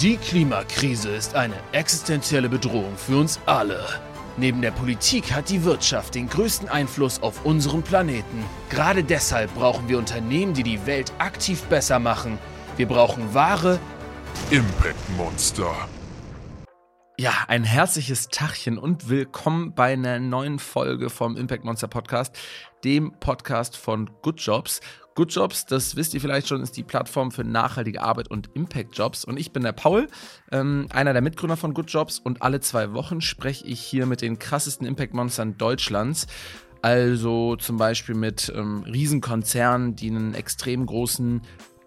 Die Klimakrise ist eine existenzielle Bedrohung für uns alle. Neben der Politik hat die Wirtschaft den größten Einfluss auf unseren Planeten. Gerade deshalb brauchen wir Unternehmen, die die Welt aktiv besser machen. Wir brauchen wahre Impact Monster. Ja, ein herzliches Tachchen und willkommen bei einer neuen Folge vom Impact Monster Podcast, dem Podcast von Good Jobs. Good Jobs, das wisst ihr vielleicht schon, ist die Plattform für nachhaltige Arbeit und Impact Jobs. Und ich bin der Paul, ähm, einer der Mitgründer von Good Jobs. Und alle zwei Wochen spreche ich hier mit den krassesten Impact Monstern Deutschlands. Also zum Beispiel mit ähm, Riesenkonzernen, die einen extrem großen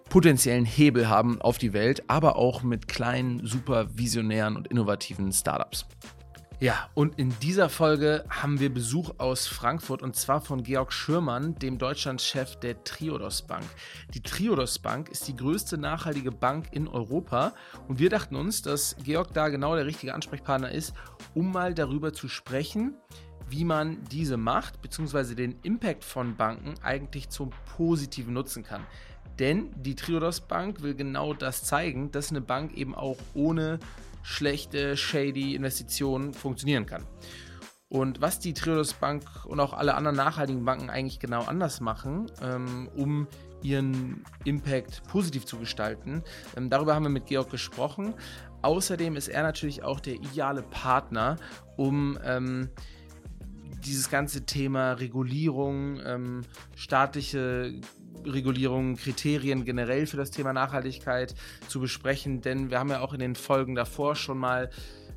potenziellen Hebel haben auf die Welt, aber auch mit kleinen, super visionären und innovativen Startups. Ja, und in dieser Folge haben wir Besuch aus Frankfurt und zwar von Georg Schürmann, dem Deutschlandchef der Triodos Bank. Die Triodos Bank ist die größte nachhaltige Bank in Europa und wir dachten uns, dass Georg da genau der richtige Ansprechpartner ist, um mal darüber zu sprechen, wie man diese Macht bzw. den Impact von Banken eigentlich zum Positiven nutzen kann. Denn die Triodos Bank will genau das zeigen, dass eine Bank eben auch ohne schlechte, shady Investitionen funktionieren kann. Und was die Triodos Bank und auch alle anderen nachhaltigen Banken eigentlich genau anders machen, ähm, um ihren Impact positiv zu gestalten, ähm, darüber haben wir mit Georg gesprochen. Außerdem ist er natürlich auch der ideale Partner, um ähm, dieses ganze Thema Regulierung, ähm, staatliche Regulierung, Kriterien generell für das Thema Nachhaltigkeit zu besprechen, denn wir haben ja auch in den Folgen davor schon mal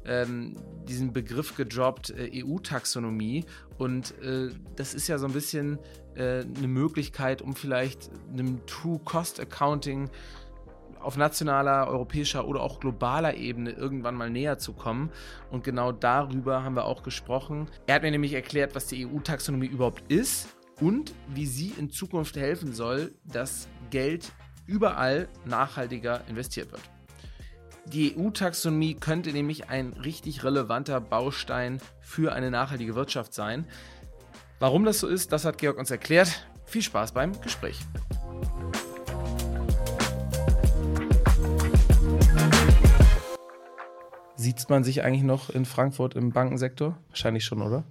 ähm, diesen Begriff gedroppt, äh, EU-Taxonomie. Und äh, das ist ja so ein bisschen äh, eine Möglichkeit, um vielleicht einem True-Cost-Accounting auf nationaler, europäischer oder auch globaler Ebene irgendwann mal näher zu kommen. Und genau darüber haben wir auch gesprochen. Er hat mir nämlich erklärt, was die EU-Taxonomie überhaupt ist und wie sie in Zukunft helfen soll, dass Geld überall nachhaltiger investiert wird. Die EU-Taxonomie könnte nämlich ein richtig relevanter Baustein für eine nachhaltige Wirtschaft sein. Warum das so ist, das hat Georg uns erklärt. Viel Spaß beim Gespräch. Sieht man sich eigentlich noch in Frankfurt im Bankensektor? Wahrscheinlich schon, oder?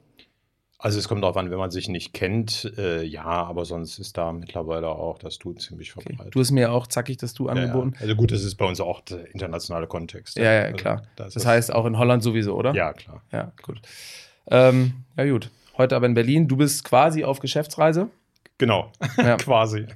Also es kommt darauf an, wenn man sich nicht kennt, äh, ja, aber sonst ist da mittlerweile auch das Du ziemlich verbreitet. Okay. Du hast mir auch zackig das Du angeboten. Ja, ja. Also gut, das ist bei uns auch der internationale Kontext. Ja, ja, klar. Also das, das heißt auch in Holland sowieso, oder? Ja, klar. Ja, gut. Ähm, ja, gut. Heute aber in Berlin. Du bist quasi auf Geschäftsreise. Genau, ja. quasi.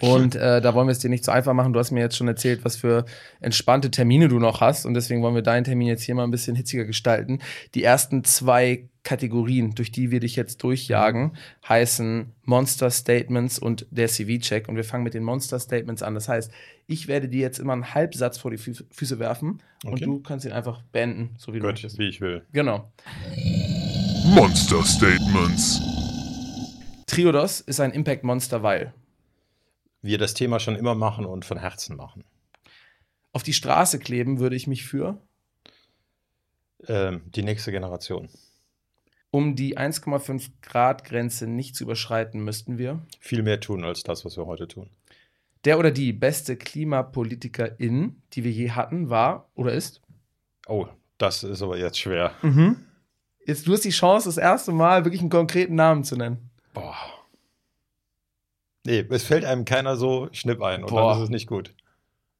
Und äh, da wollen wir es dir nicht so einfach machen. Du hast mir jetzt schon erzählt, was für entspannte Termine du noch hast. Und deswegen wollen wir deinen Termin jetzt hier mal ein bisschen hitziger gestalten. Die ersten zwei Kategorien, durch die wir dich jetzt durchjagen, heißen Monster Statements und der CV-Check. Und wir fangen mit den Monster Statements an. Das heißt, ich werde dir jetzt immer einen Halbsatz vor die Fü Füße werfen okay. und du kannst ihn einfach beenden, so wie Gut, du möchtest. wie ich will. Genau. Monster Statements. Triodos ist ein Impact-Monster, weil wir das Thema schon immer machen und von Herzen machen. Auf die Straße kleben würde ich mich für ähm, die nächste Generation. Um die 1,5 Grad Grenze nicht zu überschreiten, müssten wir viel mehr tun als das, was wir heute tun. Der oder die beste Klimapolitikerin, die wir je hatten, war oder ist? Oh, das ist aber jetzt schwer. Mhm. Jetzt du hast die Chance, das erste Mal wirklich einen konkreten Namen zu nennen. Boah. Nee, es fällt einem keiner so Schnipp ein und Boah. dann ist es nicht gut.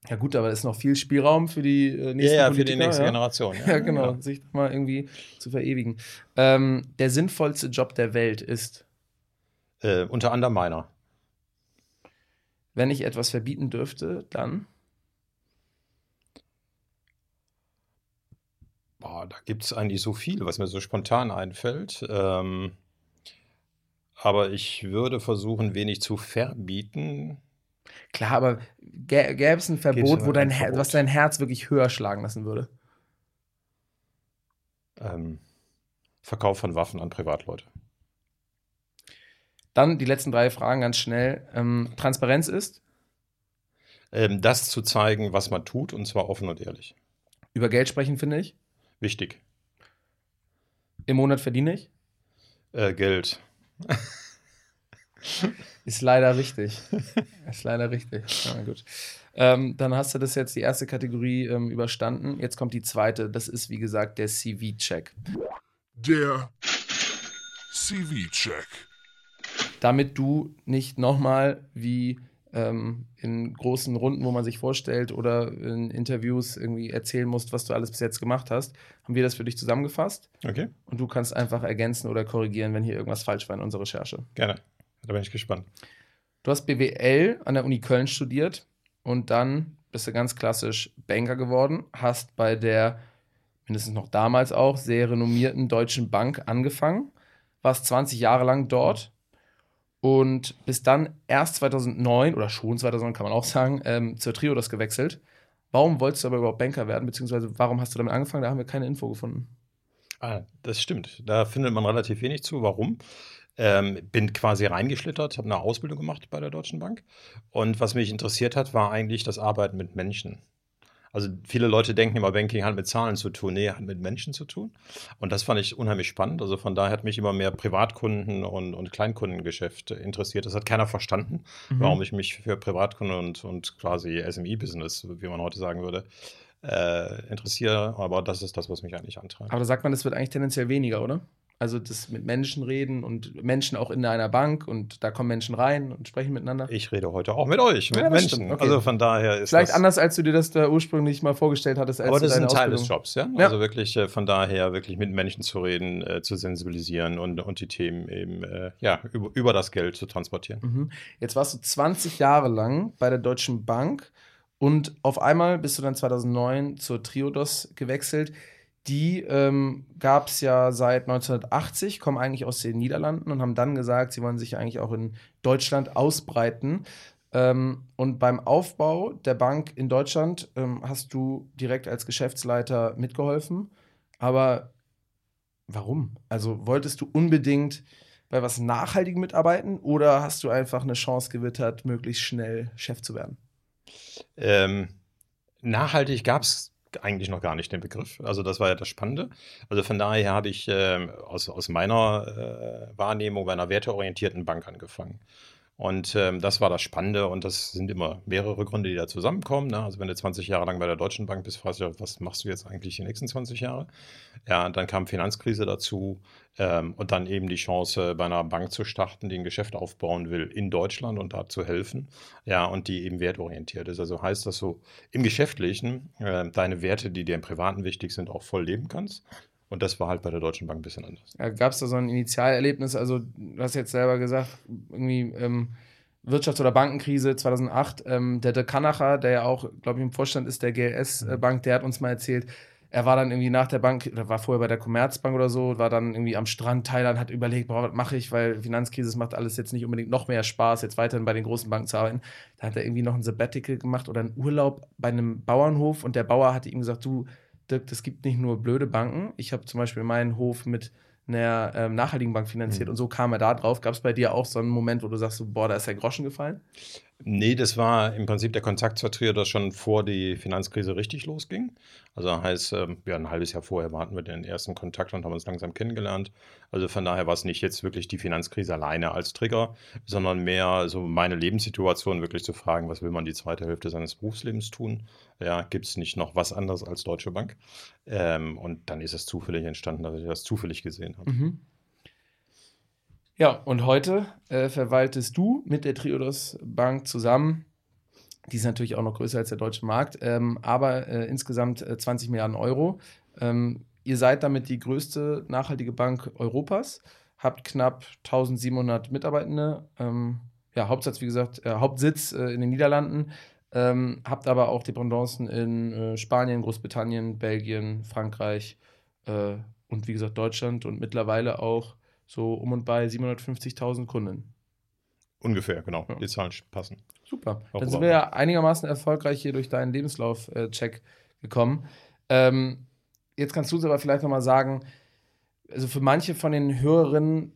Ja gut, aber es ist noch viel Spielraum für die äh, nächste ja, ja, für die nächste ja? Generation. Ja, ja genau, ja. sich mal irgendwie zu verewigen. Ähm, der sinnvollste Job der Welt ist? Äh, unter anderem meiner. Wenn ich etwas verbieten dürfte, dann? Boah, da gibt es eigentlich so viel, was mir so spontan einfällt. Ähm, aber ich würde versuchen, wenig zu verbieten. Klar, aber gäbe es ein Verbot, wo dein Verbot. was dein Herz wirklich höher schlagen lassen würde? Ähm, Verkauf von Waffen an Privatleute. Dann die letzten drei Fragen ganz schnell. Ähm, Transparenz ist? Ähm, das zu zeigen, was man tut, und zwar offen und ehrlich. Über Geld sprechen, finde ich. Wichtig. Im Monat verdiene ich? Äh, Geld. Ist leider richtig. Ist leider richtig. Ja, gut. Ähm, dann hast du das jetzt die erste Kategorie ähm, überstanden. Jetzt kommt die zweite. Das ist, wie gesagt, der CV-Check. Der CV-Check. Damit du nicht nochmal wie ähm, in großen Runden, wo man sich vorstellt oder in Interviews irgendwie erzählen musst, was du alles bis jetzt gemacht hast, haben wir das für dich zusammengefasst. Okay, Und du kannst einfach ergänzen oder korrigieren, wenn hier irgendwas falsch war in unserer Recherche. gerne. Da bin ich gespannt. Du hast BWL an der Uni Köln studiert und dann bist du ganz klassisch Banker geworden, hast bei der, mindestens noch damals auch, sehr renommierten Deutschen Bank angefangen, warst 20 Jahre lang dort und bist dann erst 2009 oder schon 2009 kann man auch sagen, ähm, zur Triodos gewechselt. Warum wolltest du aber überhaupt Banker werden, beziehungsweise warum hast du damit angefangen? Da haben wir keine Info gefunden. Ah, das stimmt. Da findet man relativ wenig zu. Warum? Ähm, bin quasi reingeschlittert, habe eine Ausbildung gemacht bei der Deutschen Bank. Und was mich interessiert hat, war eigentlich das Arbeiten mit Menschen. Also viele Leute denken immer, Banking hat mit Zahlen zu tun. Nee, hat mit Menschen zu tun. Und das fand ich unheimlich spannend. Also von daher hat mich immer mehr Privatkunden und, und Kleinkundengeschäft interessiert. Das hat keiner verstanden, warum ich mich für Privatkunden und, und quasi SMI-Business, wie man heute sagen würde, äh, interessiere. Aber das ist das, was mich eigentlich antreibt. Aber da sagt man, das wird eigentlich tendenziell weniger, oder? Also das mit Menschen reden und Menschen auch in einer Bank und da kommen Menschen rein und sprechen miteinander. Ich rede heute auch mit euch, mit Ja, Menschen. okay. Also von daher ist Vielleicht anders, als du dir das da ursprünglich mal vorgestellt hattest. Als aber das ist ein Teil des Jobs, ja? Ja. Also wirklich äh, von daher wirklich mit Menschen zu reden, äh, zu sensibilisieren und, und die Themen eben äh, ja, über, über das Geld zu transportieren. Mhm. Jetzt warst du 20 Jahre lang bei der Deutschen Bank und auf einmal bist du dann 2009 zur Triodos gewechselt. Die ähm, gab es ja seit 1980, kommen eigentlich aus den Niederlanden und haben dann gesagt, sie wollen sich eigentlich auch in Deutschland ausbreiten. Ähm, und beim Aufbau der Bank in Deutschland ähm, hast du direkt als Geschäftsleiter mitgeholfen. Aber warum? Also wolltest du unbedingt bei was Nachhaltigem mitarbeiten oder hast du einfach eine Chance gewittert, möglichst schnell Chef zu werden? Ähm, nachhaltig gab es eigentlich noch gar nicht den Begriff. Also das war ja das Spannende. Also von daher habe ich ähm, aus, aus meiner äh, Wahrnehmung bei einer werteorientierten Bank angefangen. Und ähm, das war das Spannende und das sind immer mehrere Gründe, die da zusammenkommen. Ne? Also wenn du 20 Jahre lang bei der Deutschen Bank bist, fragst du dich, was machst du jetzt eigentlich die nächsten 20 Jahre? Ja, dann kam Finanzkrise dazu ähm, und dann eben die Chance, bei einer Bank zu starten, die ein Geschäft aufbauen will in Deutschland und da zu helfen. Ja, und die eben wertorientiert ist. Also heißt, dass du im Geschäftlichen äh, deine Werte, die dir im Privaten wichtig sind, auch voll leben kannst. Und das war halt bei der Deutschen Bank ein bisschen anders. Ja, Gab es da so ein Initialerlebnis? Also, du hast jetzt selber gesagt, irgendwie ähm, Wirtschafts- oder Bankenkrise 2008. Ähm, der De Kanacher, der ja auch, glaube ich, im Vorstand ist der GLS-Bank, der hat uns mal erzählt, er war dann irgendwie nach der Bank, oder war vorher bei der Commerzbank oder so, war dann irgendwie am Strand Thailand, hat überlegt, boah, was mache ich, weil Finanzkrise, macht alles jetzt nicht unbedingt noch mehr Spaß, jetzt weiterhin bei den großen Banken zu arbeiten. Da hat er irgendwie noch ein Sabbatical gemacht oder einen Urlaub bei einem Bauernhof und der Bauer hatte ihm gesagt, du, Dirk, es gibt nicht nur blöde Banken. Ich habe zum Beispiel meinen Hof mit einer ähm, nachhaltigen Bank finanziert Mhm. und so kam er da drauf. Gab es bei dir auch so einen Moment, wo du sagst, so, boah, da ist der Groschen gefallen? Nee, das war im Prinzip der Kontakt zur Triodos schon vor die Finanzkrise richtig losging. Also heißt, ähm, ja, ein halbes Jahr vorher hatten wir den ersten Kontakt und haben uns langsam kennengelernt. Also von daher war es nicht jetzt wirklich die Finanzkrise alleine als Trigger, sondern mehr so meine Lebenssituation wirklich zu fragen, was will man die zweite Hälfte seines Berufslebens tun? Ja, gibt es nicht noch was anderes als Deutsche Bank? Ähm, und dann ist es zufällig entstanden, dass ich das zufällig gesehen habe. Mhm. Ja, und heute äh, verwaltest du mit der Triodos Bank zusammen, die ist natürlich auch noch größer als der deutsche Markt, ähm, aber äh, insgesamt äh, 20 Milliarden Euro. Ähm, ihr seid damit die größte nachhaltige Bank Europas, habt knapp 1700 Mitarbeitende, ähm, ja, Hauptsitz, wie gesagt, äh, Hauptsitz äh, in den Niederlanden, ähm, habt aber auch Dependancen in äh, Spanien, Großbritannien, Belgien, Frankreich und wie gesagt Deutschland und mittlerweile auch so um und bei 750.000 Kunden. Ungefähr, genau. Ja. Die Zahlen passen. Super. Auch Dann sind wir ja einigermaßen erfolgreich hier durch deinen Lebenslauf-Check gekommen. Ähm, jetzt kannst du uns aber vielleicht nochmal sagen, also für manche von den Hörerinnen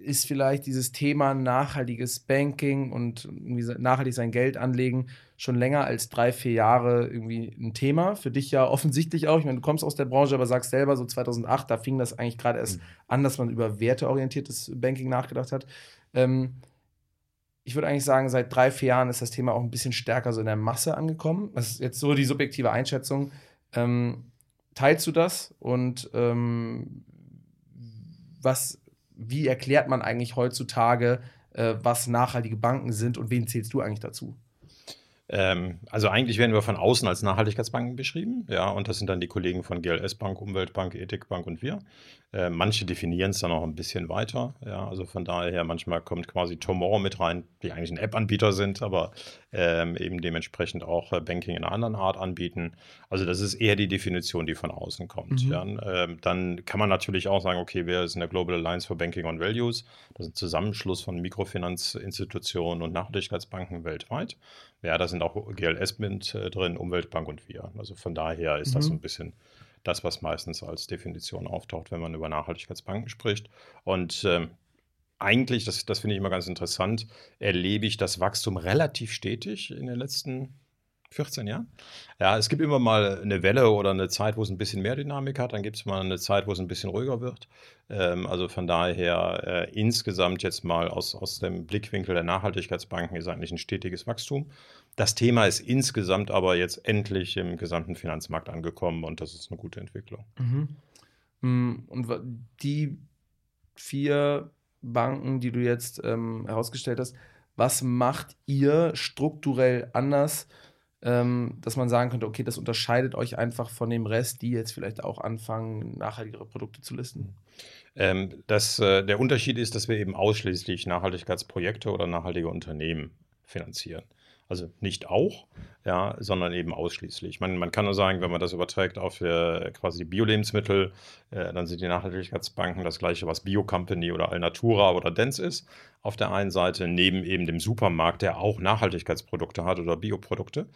ist vielleicht dieses Thema nachhaltiges Banking und nachhaltig sein Geld anlegen schon länger als drei, vier Jahre irgendwie ein Thema. Für dich ja offensichtlich auch. Ich meine, du kommst aus der Branche, aber sagst selber, so 2008, da fing das eigentlich gerade erst Mhm. an, dass man über werteorientiertes Banking nachgedacht hat. Ähm, ich würde eigentlich sagen, seit drei, vier Jahren ist das Thema auch ein bisschen stärker so in der Masse angekommen. Das ist jetzt so die subjektive Einschätzung. Ähm, teilst du das? Und ähm, was, wie erklärt man eigentlich heutzutage, äh, was nachhaltige Banken sind und wen zählst du eigentlich dazu? Ähm, also eigentlich werden wir von außen als Nachhaltigkeitsbanken beschrieben, ja, und das sind dann die Kollegen von GLS Bank, Umweltbank, Ethikbank und wir. Äh, manche definieren es dann auch ein bisschen weiter, ja, also von daher manchmal kommt quasi Tomorrow mit rein, die eigentlich ein App-Anbieter sind, aber ähm, eben dementsprechend auch äh, Banking in einer anderen Art anbieten. Also das ist eher die Definition, die von außen kommt. Mhm. Ja. Ähm, dann kann man natürlich auch sagen, okay, wir sind der Global Alliance for Banking on Values, das ist ein Zusammenschluss von Mikrofinanzinstitutionen und Nachhaltigkeitsbanken weltweit. Ja, da sind auch GLS mit äh, drin, Umweltbank und wir. Also von daher ist mhm. das so ein bisschen das, was meistens als Definition auftaucht, wenn man über Nachhaltigkeitsbanken spricht. Und ähm, eigentlich, das, das finde ich immer ganz interessant, erlebe ich das Wachstum relativ stetig in den letzten 14 Jahren. Ja, es gibt immer mal eine Welle oder eine Zeit, wo es ein bisschen mehr Dynamik hat, dann gibt es mal eine Zeit, wo es ein bisschen ruhiger wird. Ähm, also von daher äh, insgesamt jetzt mal aus, aus dem Blickwinkel der Nachhaltigkeitsbanken ist eigentlich ein stetiges Wachstum. Das Thema ist insgesamt aber jetzt endlich im gesamten Finanzmarkt angekommen und das ist eine gute Entwicklung. Mhm. Mm, und die vier Banken, die du jetzt ähm, herausgestellt hast, was macht ihr strukturell anders, ähm, dass man sagen könnte, okay, das unterscheidet euch einfach von dem Rest, die jetzt vielleicht auch anfangen, nachhaltigere Produkte zu listen? Ähm, das, äh, der Unterschied ist, dass wir eben ausschließlich Nachhaltigkeitsprojekte oder nachhaltige Unternehmen finanzieren. Also nicht auch, ja, sondern eben ausschließlich. Man, man kann nur sagen, wenn man das überträgt auf äh, quasi Bio-Lebensmittel, äh, dann sind die Nachhaltigkeitsbanken das gleiche, was Bio-Company oder Alnatura oder Dens ist. Auf der einen Seite neben eben dem Supermarkt, der auch Nachhaltigkeitsprodukte hat oder Bioprodukte.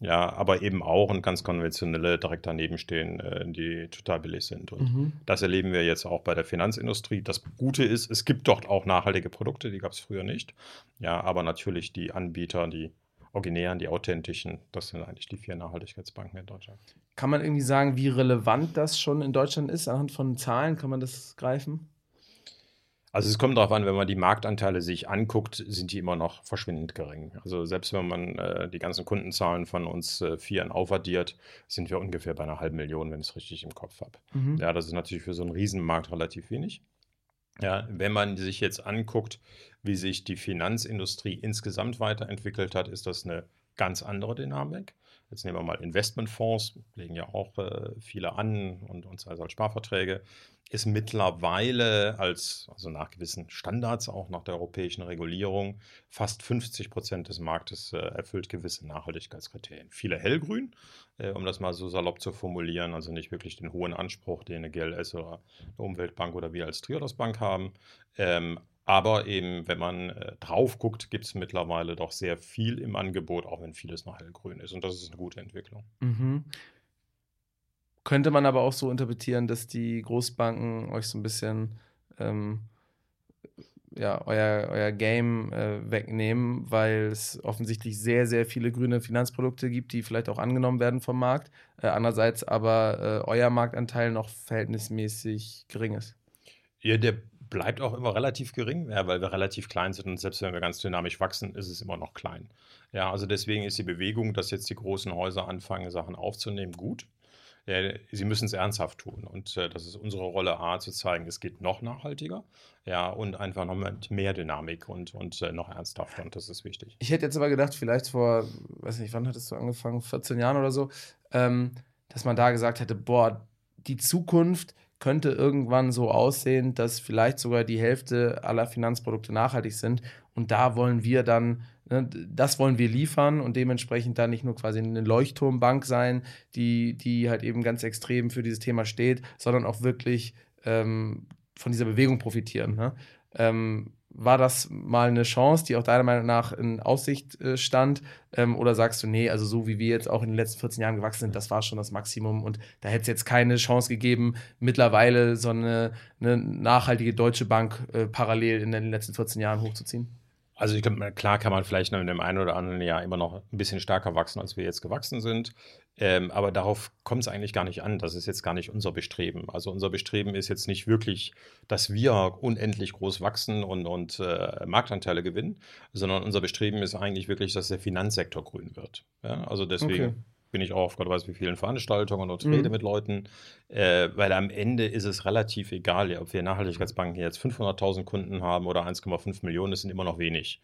Ja, aber eben auch und ganz konventionelle direkt daneben stehen, äh, die total billig sind. Und mhm. das erleben wir jetzt auch bei der Finanzindustrie. Das Gute ist, es gibt dort auch nachhaltige Produkte, die gab es früher nicht. Ja, aber natürlich die Anbieter, die originären, die authentischen. Das sind eigentlich die vier Nachhaltigkeitsbanken in Deutschland. Kann man irgendwie sagen, wie relevant das schon in Deutschland ist? Anhand von Zahlen kann man das greifen? Also es kommt darauf an, wenn man die Marktanteile sich anguckt, sind die immer noch verschwindend gering. Also selbst wenn man äh, die ganzen Kundenzahlen von uns äh, vieren aufaddiert, sind wir ungefähr bei einer halben Million, wenn ich es richtig im Kopf habe. Mhm. Ja, das ist natürlich für so einen Riesenmarkt relativ wenig. Ja, wenn man sich jetzt anguckt, wie sich die Finanzindustrie insgesamt weiterentwickelt hat, ist das eine ganz andere Dynamik. Jetzt nehmen wir mal Investmentfonds, legen ja auch äh, viele an und, sei es als Sparverträge ist mittlerweile als, also nach gewissen Standards, auch nach der europäischen Regulierung, fast 50 Prozent des Marktes äh, erfüllt gewisse Nachhaltigkeitskriterien. Viele hellgrün, äh, um das mal so salopp zu formulieren, also nicht wirklich den hohen Anspruch, den eine GLS oder eine Umweltbank oder wir als Triodos Bank haben. Ähm, aber eben, wenn man äh, drauf guckt, gibt es mittlerweile doch sehr viel im Angebot, auch wenn vieles noch hellgrün ist. Und das ist eine gute Entwicklung. Mhm. Könnte man aber auch so interpretieren, dass die Großbanken euch so ein bisschen ähm, ja, euer, euer Game äh, wegnehmen, weil es offensichtlich sehr, sehr viele grüne Finanzprodukte gibt, die vielleicht auch angenommen werden vom Markt. Äh, andererseits aber äh, euer Marktanteil noch verhältnismäßig gering ist. Ja, der bleibt auch immer relativ gering, ja, weil wir relativ klein sind und selbst wenn wir ganz dynamisch wachsen, ist es immer noch klein. Ja, also deswegen ist die Bewegung, dass jetzt die großen Häuser anfangen, Sachen aufzunehmen, gut ja, sie müssen es ernsthaft tun. Und äh, das ist unsere Rolle, A, zu zeigen, es geht noch nachhaltiger, ja, und einfach noch mit mehr Dynamik und, und äh, noch ernsthafter. Und das ist wichtig. Ich hätte jetzt aber gedacht, vielleicht vor, weiß nicht, wann hattest du angefangen, 14 Jahren oder so, ähm, dass man da gesagt hätte, boah, die Zukunft könnte irgendwann so aussehen, dass vielleicht sogar die Hälfte aller Finanzprodukte nachhaltig sind. Und da wollen wir dann Ne, das wollen wir liefern und dementsprechend dann nicht nur quasi eine Leuchtturmbank sein, die, die halt eben ganz extrem für dieses Thema steht, sondern auch wirklich ähm, von dieser Bewegung profitieren. Ne? Ähm, war das mal eine Chance, die auch deiner Meinung nach in Aussicht äh, stand? Ähm, oder sagst du, nee, also so wie wir jetzt auch in den letzten 14 Jahren gewachsen sind, das war schon das Maximum und da hätte es jetzt keine Chance gegeben, mittlerweile so eine, eine nachhaltige deutsche Bank äh, parallel in den letzten 14 Jahren hochzuziehen? Also ich glaube, klar kann man vielleicht in dem einen oder anderen Jahr immer noch ein bisschen stärker wachsen, als wir jetzt gewachsen sind. Ähm, aber darauf kommt es eigentlich gar nicht an. Das ist jetzt gar nicht unser Bestreben. Also unser Bestreben ist jetzt nicht wirklich, dass wir unendlich groß wachsen und, und äh, Marktanteile gewinnen, sondern unser Bestreben ist eigentlich wirklich, dass der Finanzsektor grün wird. Ja? Also deswegen Okay. bin ich auch auf Gott weiß wie vielen Veranstaltungen und Mhm. rede mit Leuten, äh, weil am Ende ist es relativ egal, ob wir Nachhaltigkeitsbanken jetzt 500.000 Kunden haben oder 1,5 Millionen, das sind immer noch wenig.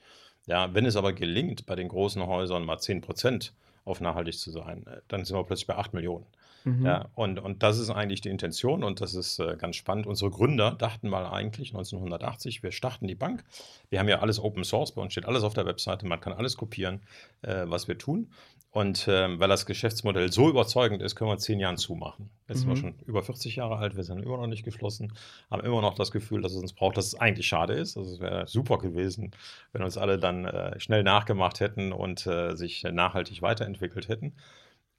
Ja, wenn es aber gelingt, bei den großen Häusern mal 10 Prozent auf nachhaltig zu sein, äh, dann sind wir plötzlich bei 8 Millionen. Mhm. Ja, und, und das ist eigentlich die Intention und das ist äh, ganz spannend. Unsere Gründer dachten mal eigentlich 1980, wir starten die Bank. Wir haben ja alles Open Source, bei uns steht alles auf der Webseite, man kann alles kopieren, äh, was wir tun. Und ähm, weil das Geschäftsmodell so überzeugend ist, können wir in zehn Jahren zumachen. Jetzt sind wir Mhm. schon über 40 Jahre alt, wir sind immer noch nicht geschlossen, haben immer noch das Gefühl, dass es uns braucht, dass es eigentlich schade ist. Also es wäre super gewesen, wenn uns alle dann äh, schnell nachgemacht hätten und äh, sich nachhaltig weiterentwickelt hätten.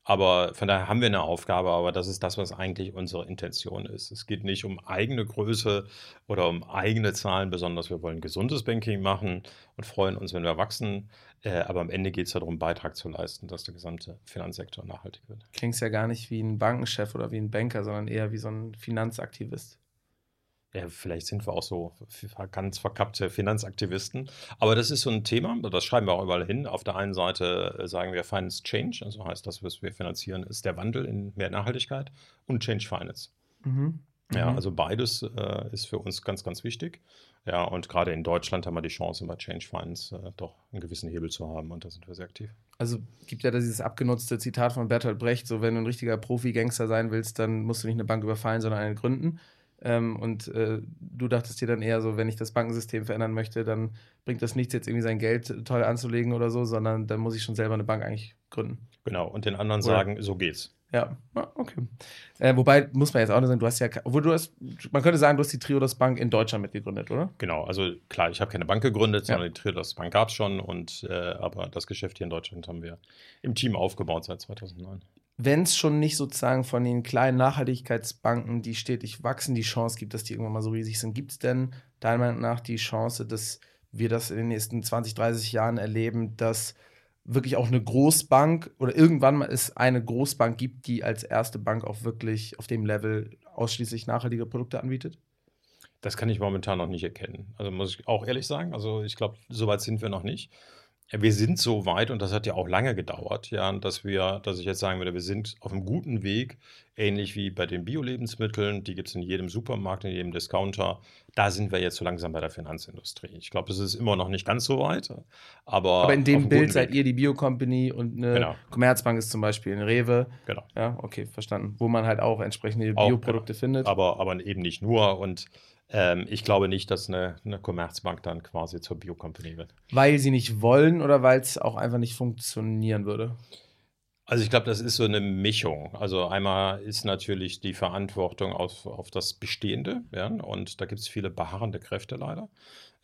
Aber von daher haben wir eine Aufgabe, aber das ist das, was eigentlich unsere Intention ist. Es geht nicht um eigene Größe oder um eigene Zahlen, besonders wir wollen gesundes Banking machen und freuen uns, wenn wir wachsen. Äh, aber am Ende geht es darum, Beitrag zu leisten, dass der gesamte Finanzsektor nachhaltig wird. Klingst ja gar nicht wie ein Bankenchef oder wie ein Banker, sondern eher wie so ein Finanzaktivist. Ja, vielleicht sind wir auch so ganz verkappte Finanzaktivisten. Aber das ist so ein Thema, das schreiben wir auch überall hin. Auf der einen Seite äh, sagen wir Finance Change, also heißt das, was wir finanzieren, ist der Wandel in mehr Nachhaltigkeit und Change Finance. Mhm. Ja, Mhm. also beides äh, ist für uns ganz, ganz wichtig. Ja, und gerade in Deutschland haben wir die Chance, bei Change Finance äh, doch einen gewissen Hebel zu haben und da sind wir sehr aktiv. Also gibt ja da dieses abgenutzte Zitat von Bertolt Brecht, so wenn du ein richtiger Profi-Gangster sein willst, dann musst du nicht eine Bank überfallen, sondern eine gründen. Ähm, und äh, du dachtest dir dann eher so, wenn ich das Bankensystem verändern möchte, dann bringt das nichts, jetzt irgendwie sein Geld toll anzulegen oder so, sondern dann muss ich schon selber eine Bank eigentlich gründen. Genau, und den anderen Oder- sagen, so geht's. Ja, ah, okay. Äh, wobei, muss man jetzt auch nicht sagen, du hast ja, obwohl du hast, man könnte sagen, du hast die Triodos Bank in Deutschland mitgegründet, oder? Genau, also klar, ich habe keine Bank gegründet, Ja. sondern die Triodos Bank gab es schon, und, äh, aber das Geschäft hier in Deutschland haben wir im Team aufgebaut seit 2009. wenn es schon nicht sozusagen von den kleinen Nachhaltigkeitsbanken, die stetig wachsen, die Chance gibt, dass die irgendwann mal so riesig sind, gibt es denn deiner Meinung nach die Chance, dass wir das in den nächsten 20, 30 Jahren erleben, dass wirklich auch eine Großbank oder irgendwann mal es eine Großbank gibt, die als erste Bank auch wirklich auf dem Level ausschließlich nachhaltige Produkte anbietet? Das kann ich momentan noch nicht erkennen. Also muss ich auch ehrlich sagen, also ich glaube, so weit sind wir noch nicht. Wir sind so weit, und das hat ja auch lange gedauert, ja, dass wir, dass ich jetzt sagen würde, wir sind auf einem guten Weg, ähnlich wie bei den Bio-Lebensmitteln, die gibt es in jedem Supermarkt, in jedem Discounter. Da sind wir jetzt so langsam bei der Finanzindustrie. Ich glaube, es ist immer noch nicht ganz so weit, aber. Aber in dem Bild seid Weg. ihr die Bio-Company und eine Genau. Commerzbank ist zum Beispiel ein Rewe. Genau. Ja, okay, verstanden. Wo man halt auch entsprechende Auch, Bioprodukte findet. Aber, aber eben nicht nur. Und ähm, ich glaube nicht, dass eine, eine Commerzbank dann quasi zur Bio-Company wird. Weil sie nicht wollen oder weil es auch einfach nicht funktionieren würde? Also ich glaube, das ist so eine Mischung. Also einmal ist natürlich die Verantwortung auf, auf das Bestehende, ja, und da gibt es viele beharrende Kräfte leider.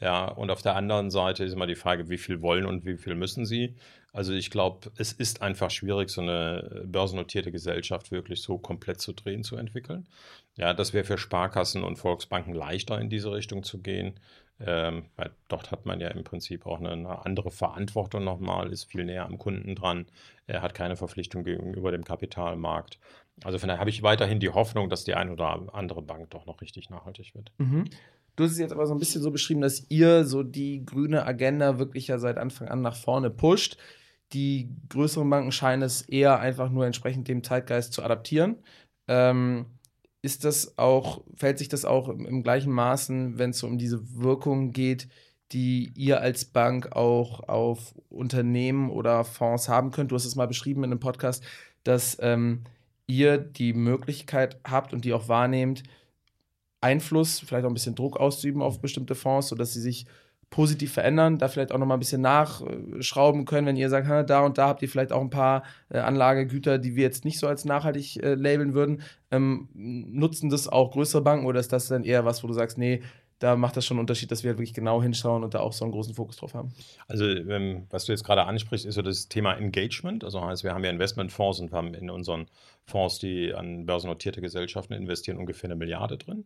Ja, und auf der anderen Seite ist immer die Frage, wie viel wollen und wie viel müssen sie. Also ich glaube, es ist einfach schwierig, so eine börsennotierte Gesellschaft wirklich so komplett zu drehen, zu entwickeln. Ja, das wäre für Sparkassen und Volksbanken leichter in diese Richtung zu gehen. Ähm, weil dort hat man ja im Prinzip auch eine, eine andere Verantwortung nochmal, ist viel näher am Kunden dran, er hat keine Verpflichtung gegenüber dem Kapitalmarkt. Also von daher habe ich weiterhin die Hoffnung, dass die eine oder andere Bank doch noch richtig nachhaltig wird. Mhm. Du hast es jetzt aber so ein bisschen so beschrieben, dass ihr so die grüne Agenda wirklich ja seit Anfang an nach vorne pusht. Die größeren Banken scheinen es eher einfach nur entsprechend dem Zeitgeist zu adaptieren. Ähm, ist das auch, fällt sich das auch im, gleichen Maßen, wenn es so um diese Wirkung geht, die ihr als Bank auch auf Unternehmen oder Fonds haben könnt? Du hast es mal beschrieben in einem Podcast, dass ähm, ihr die Möglichkeit habt und die auch wahrnehmt, Einfluss, vielleicht auch ein bisschen Druck auszuüben auf bestimmte Fonds, sodass sie sich positiv verändern, da vielleicht auch noch mal ein bisschen nachschrauben können, wenn ihr sagt, "Ha, da und da habt ihr vielleicht auch ein paar äh, Anlagegüter, die wir jetzt nicht so als nachhaltig äh, labeln würden. Ähm, nutzen das auch größere Banken oder ist das dann eher was, wo du sagst, nee, da macht das schon einen Unterschied, dass wir halt wirklich genau hinschauen und da auch so einen großen Fokus drauf haben? Also, ähm, was du jetzt gerade ansprichst, ist so das Thema Engagement. Also heißt, wir haben ja Investmentfonds und haben in unseren Fonds, die an börsennotierte Gesellschaften investieren, ungefähr eine Milliarde drin.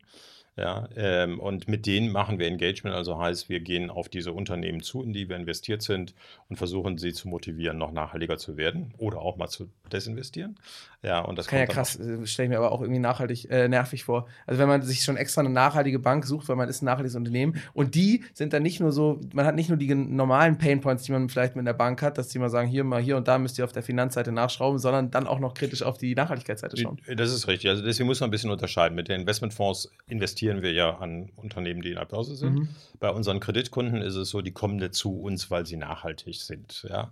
Ja, ähm, und mit denen machen wir Engagement, also heißt, wir gehen auf diese Unternehmen zu, in die wir investiert sind und versuchen sie zu motivieren, noch nachhaltiger zu werden oder auch mal zu desinvestieren. Ja, und das kann ja krass, äh, stelle ich mir aber auch irgendwie nachhaltig äh, nervig vor. Also wenn man sich schon extra eine nachhaltige Bank sucht, weil man ist ein nachhaltiges Unternehmen und die sind dann nicht nur so, man hat nicht nur die normalen Painpoints, die man vielleicht mit der Bank hat, dass die mal sagen, hier mal hier und da müsst ihr auf der Finanzseite nachschrauben, sondern dann auch noch kritisch auf die Nachhaltigkeitsseite schauen. Das ist richtig. Also deswegen muss man ein bisschen unterscheiden. Mit den Investmentfonds investieren wir ja an Unternehmen, die in der Börse sind. Mhm. Bei unseren Kreditkunden ist es so, die kommen zu uns, weil sie nachhaltig sind. Ja?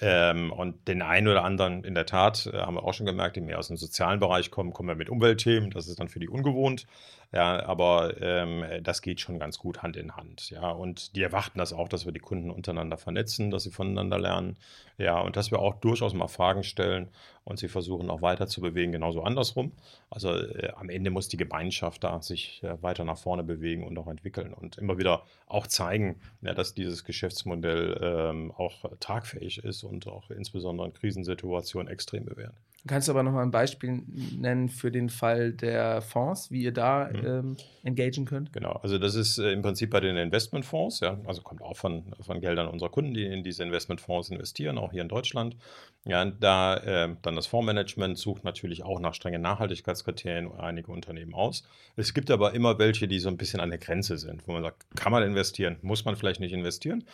Ähm, und den einen oder anderen, in der Tat, äh, haben wir auch schon gemerkt, die mehr aus dem sozialen Bereich kommen, kommen wir mit Umweltthemen. Das ist dann für die ungewohnt. Ja, aber ähm, das geht schon ganz gut Hand in Hand. Ja, und die erwarten das auch, dass wir die Kunden untereinander vernetzen, dass sie voneinander lernen. Ja, und dass wir auch durchaus mal Fragen stellen und sie versuchen auch weiter zu bewegen, genauso andersrum. Also äh, am Ende muss die Gemeinschaft da sich äh, weiter nach vorne bewegen und auch entwickeln und immer wieder auch zeigen, ja, dass dieses Geschäftsmodell ähm, auch tragfähig ist und auch insbesondere in Krisensituationen extrem bewährt. Kannst du aber noch mal ein Beispiel nennen für den Fall der Fonds, wie ihr da mhm. ähm, engagieren könnt? Genau, also das ist äh, im Prinzip bei den Investmentfonds, ja, also kommt auch von, von Geldern unserer Kunden, die in diese Investmentfonds investieren, auch hier in Deutschland. Ja, da äh, dann das Fondsmanagement sucht natürlich auch nach strengen Nachhaltigkeitskriterien einige Unternehmen aus. Es gibt aber immer welche, die so ein bisschen an der Grenze sind, wo man sagt, kann man investieren, muss man vielleicht nicht investieren.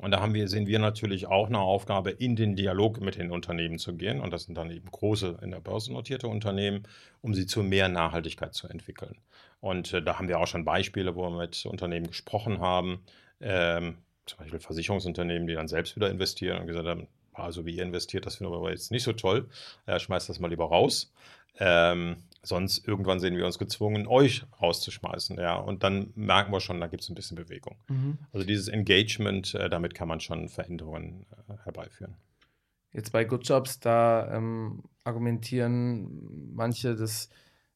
Und da haben wir, sehen wir natürlich auch eine Aufgabe, in den Dialog mit den Unternehmen zu gehen. Und das sind dann eben große in der Börse notierte Unternehmen, um sie zu mehr Nachhaltigkeit zu entwickeln. Und äh, da haben wir auch schon Beispiele, wo wir mit Unternehmen gesprochen haben, ähm, zum Beispiel Versicherungsunternehmen, die dann selbst wieder investieren und gesagt haben, also wie ihr investiert, das finden wir aber jetzt nicht so toll. Ja, schmeißt das mal lieber raus. Ähm, sonst irgendwann sehen wir uns gezwungen, euch rauszuschmeißen. Ja, und dann merken wir schon, da gibt es ein bisschen Bewegung. Mhm. Also dieses Engagement, äh, damit kann man schon Veränderungen äh, herbeiführen. Jetzt bei Good Jobs, da ähm, argumentieren manche, dass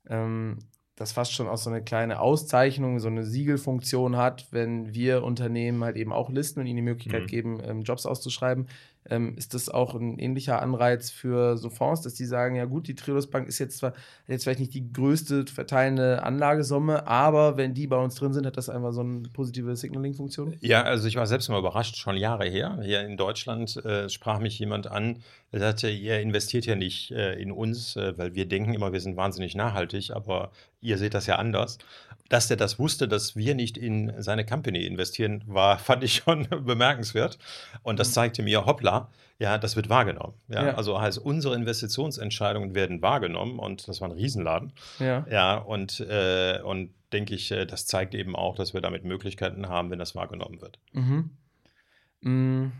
ähm, das fast schon auch so eine kleine Auszeichnung, so eine Siegelfunktion hat, wenn wir Unternehmen halt eben auch listen und ihnen die Möglichkeit mhm. geben, ähm, Jobs auszuschreiben. Ähm, ist das auch ein ähnlicher Anreiz für so Fonds, dass die sagen, ja gut, die Triodos Bank ist jetzt zwar jetzt vielleicht nicht die größte verteilende Anlagesumme, aber wenn die bei uns drin sind, hat das einfach so eine positive Signaling-Funktion? Ja, also ich war selbst mal überrascht, schon Jahre her. Hier in Deutschland äh, sprach mich jemand an, der sagte, ihr investiert ja nicht äh, in uns, äh, weil wir denken immer, wir sind wahnsinnig nachhaltig, aber ihr seht das ja anders. Dass der das wusste, dass wir nicht in seine Company investieren, war, fand ich schon bemerkenswert. Und das mhm. zeigte mir, hoppla, ja, das wird wahrgenommen. Ja? ja? Also heißt, unsere Investitionsentscheidungen werden wahrgenommen und das war ein Riesenladen. Ja. Ja, und, äh, und denke ich, äh, das zeigt eben auch, dass wir damit Möglichkeiten haben, wenn das wahrgenommen wird. Mhm. Mhm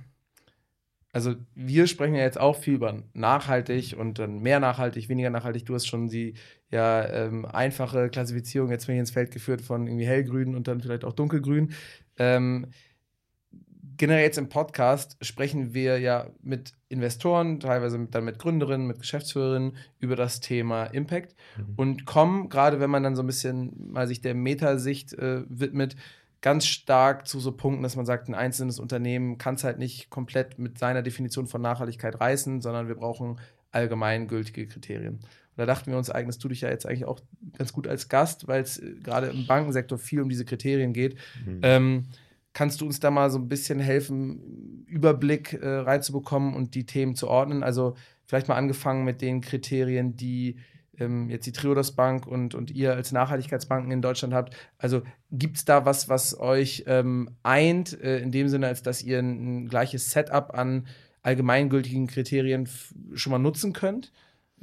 also wir sprechen ja jetzt auch viel über nachhaltig und dann mehr nachhaltig, weniger nachhaltig. Du hast schon die ja ähm, einfache Klassifizierung jetzt ins Feld geführt von irgendwie hellgrün und dann vielleicht auch dunkelgrün. Ähm, generell jetzt im Podcast sprechen wir ja mit Investoren, teilweise dann mit Gründerinnen, mit Geschäftsführerinnen über das Thema Impact mhm. und kommen, gerade wenn man dann so ein bisschen mal sich der Metasicht äh, widmet, ganz stark zu so Punkten, dass man sagt, ein einzelnes Unternehmen kann es halt nicht komplett mit seiner Definition von Nachhaltigkeit reißen, sondern wir brauchen allgemeingültige Kriterien. Und da dachten wir uns, eignest du dich ja jetzt eigentlich auch ganz gut als Gast, weil es äh, gerade im Bankensektor viel um diese Kriterien geht. Mhm. Ähm, kannst du uns da mal so ein bisschen helfen, Überblick äh, reinzubekommen und die Themen zu ordnen? Also vielleicht mal angefangen mit den Kriterien, die ähm, jetzt die Triodos Bank und, und ihr als Nachhaltigkeitsbanken in Deutschland habt. Also gibt es da was, was euch ähm, eint, äh, in dem Sinne, als dass ihr ein, ein gleiches Setup an allgemeingültigen Kriterien schon mal nutzen könnt?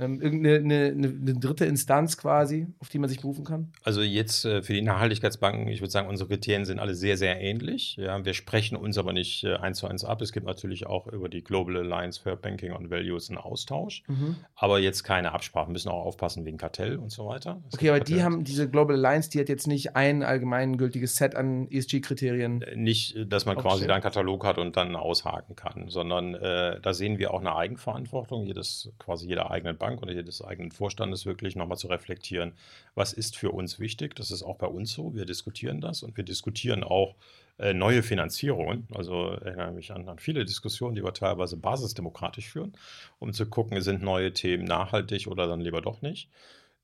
Ähm, irgendeine eine, eine, dritte Instanz quasi, auf die man sich berufen kann? Also jetzt äh, für die Nachhaltigkeitsbanken, ich würde sagen, unsere Kriterien sind alle sehr, sehr ähnlich. Ja, wir sprechen uns aber nicht äh, eins zu eins ab. Es gibt natürlich auch über die Global Alliance for Banking and Values einen Austausch, mhm. aber jetzt keine Absprachen. müssen auch aufpassen wegen Kartell und so weiter. Es okay, aber Kartell. die haben diese Global Alliance, die hat jetzt nicht ein allgemeingültiges Set an ESG-Kriterien. Äh, nicht, dass man quasi da einen Katalog hat und dann aushaken kann, sondern äh, da sehen wir auch eine Eigenverantwortung jedes, quasi jeder eigenen Bank Bank oder des eigenen Vorstandes wirklich nochmal zu reflektieren, was ist für uns wichtig. Das ist auch bei uns so. Wir diskutieren das und wir diskutieren auch äh, neue Finanzierungen. Also erinnere mich an, an, viele Diskussionen, die wir teilweise basisdemokratisch führen, um zu gucken, sind neue Themen nachhaltig oder dann lieber doch nicht.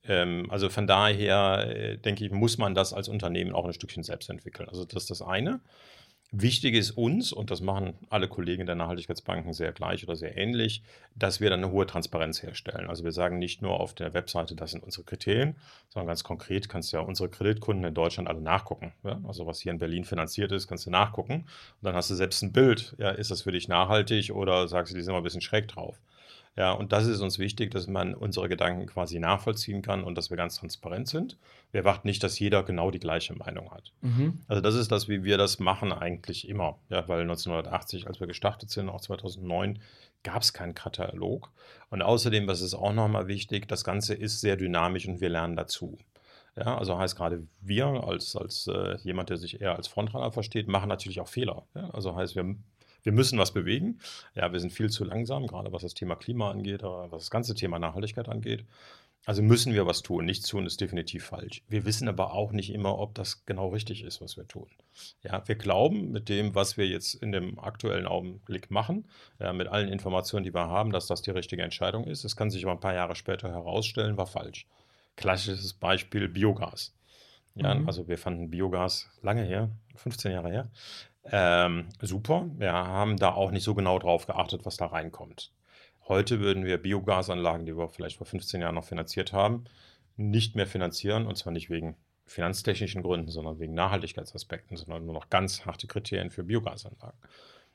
Ähm, also von daher äh, denke ich, muss man das als Unternehmen auch ein Stückchen selbst entwickeln. Also das ist das eine. Wichtig ist uns, und das machen alle Kollegen der Nachhaltigkeitsbanken sehr gleich oder sehr ähnlich, dass wir dann eine hohe Transparenz herstellen. Also wir sagen nicht nur auf der Webseite, das sind unsere Kriterien, sondern ganz konkret kannst du ja unsere Kreditkunden in Deutschland alle nachgucken. Ja? Also was hier in Berlin finanziert ist, kannst du nachgucken. Und dann hast du selbst ein Bild. Ja, ist das für dich nachhaltig oder sagst du, die sind mal ein bisschen schräg drauf? Ja, und das ist uns wichtig, dass man unsere Gedanken quasi nachvollziehen kann und dass wir ganz transparent sind. Wir erwarten nicht, dass jeder genau die gleiche Meinung hat. Mhm. Also das ist das, wie wir das machen eigentlich immer. Ja, weil 1980, als wir gestartet sind, auch 2009, gab es keinen Katalog. Und außerdem, was ist auch nochmal wichtig, das Ganze ist sehr dynamisch und wir lernen dazu. Ja, also heißt gerade wir als, als äh, jemand, der sich eher als Frontrunner versteht, machen natürlich auch Fehler. Ja? Also heißt, wir wir müssen was bewegen. Ja, wir sind viel zu langsam, gerade was das Thema Klima angeht, aber was das ganze Thema Nachhaltigkeit angeht. Also müssen wir was tun. Nichts tun ist definitiv falsch. Wir wissen aber auch nicht immer, ob das genau richtig ist, was wir tun. Ja, wir glauben mit dem, was wir jetzt in dem aktuellen Augenblick machen, ja, mit allen Informationen, die wir haben, dass das die richtige Entscheidung ist. Es kann sich aber ein paar Jahre später herausstellen, war falsch. Klassisches Beispiel Biogas. Ja, mhm. also wir fanden Biogas lange her, 15 Jahre her, ähm, super. Wir haben da auch nicht so genau drauf geachtet, was da reinkommt. Heute würden wir Biogasanlagen, die wir vielleicht vor 15 Jahren noch finanziert haben, nicht mehr finanzieren. Und zwar nicht wegen finanztechnischen Gründen, sondern wegen Nachhaltigkeitsaspekten, sondern nur noch ganz harte Kriterien für Biogasanlagen.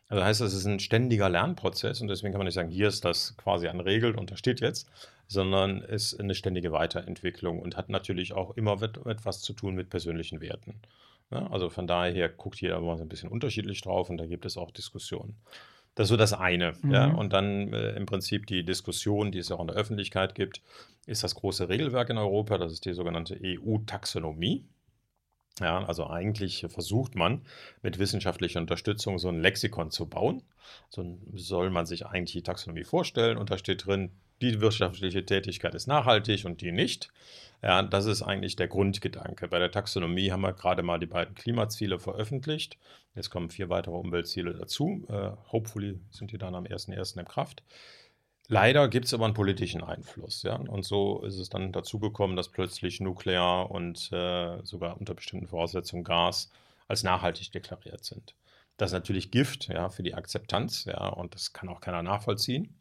Also heißt das, es ist ein ständiger Lernprozess und deswegen kann man nicht sagen, hier ist das quasi an Regeln und da steht jetzt, sondern es ist eine ständige Weiterentwicklung und hat natürlich auch immer etwas zu tun mit persönlichen Werten. Ja, also von daher guckt jeder mal so ein bisschen unterschiedlich drauf und da gibt es auch Diskussionen. Das ist so das eine. Mhm. Ja. Und dann äh, im Prinzip die Diskussion, die es auch in der Öffentlichkeit gibt, ist das große Regelwerk in Europa, das ist die sogenannte EU-Taxonomie. Ja, also eigentlich versucht man mit wissenschaftlicher Unterstützung so ein Lexikon zu bauen. So soll man sich eigentlich die Taxonomie vorstellen und da steht drin, die wirtschaftliche Tätigkeit ist nachhaltig und die nicht. Ja, das ist eigentlich der Grundgedanke. Bei der Taxonomie haben wir gerade mal die beiden Klimaziele veröffentlicht. Jetzt kommen vier weitere Umweltziele dazu. Äh, hopefully sind die dann am 1.1. in Kraft. Leider gibt es aber einen politischen Einfluss. Ja? Und so ist es dann dazu gekommen, dass plötzlich Nuklear und äh, sogar unter bestimmten Voraussetzungen Gas als nachhaltig deklariert sind. Das ist natürlich Gift ja, für die Akzeptanz, ja, und das kann auch keiner nachvollziehen.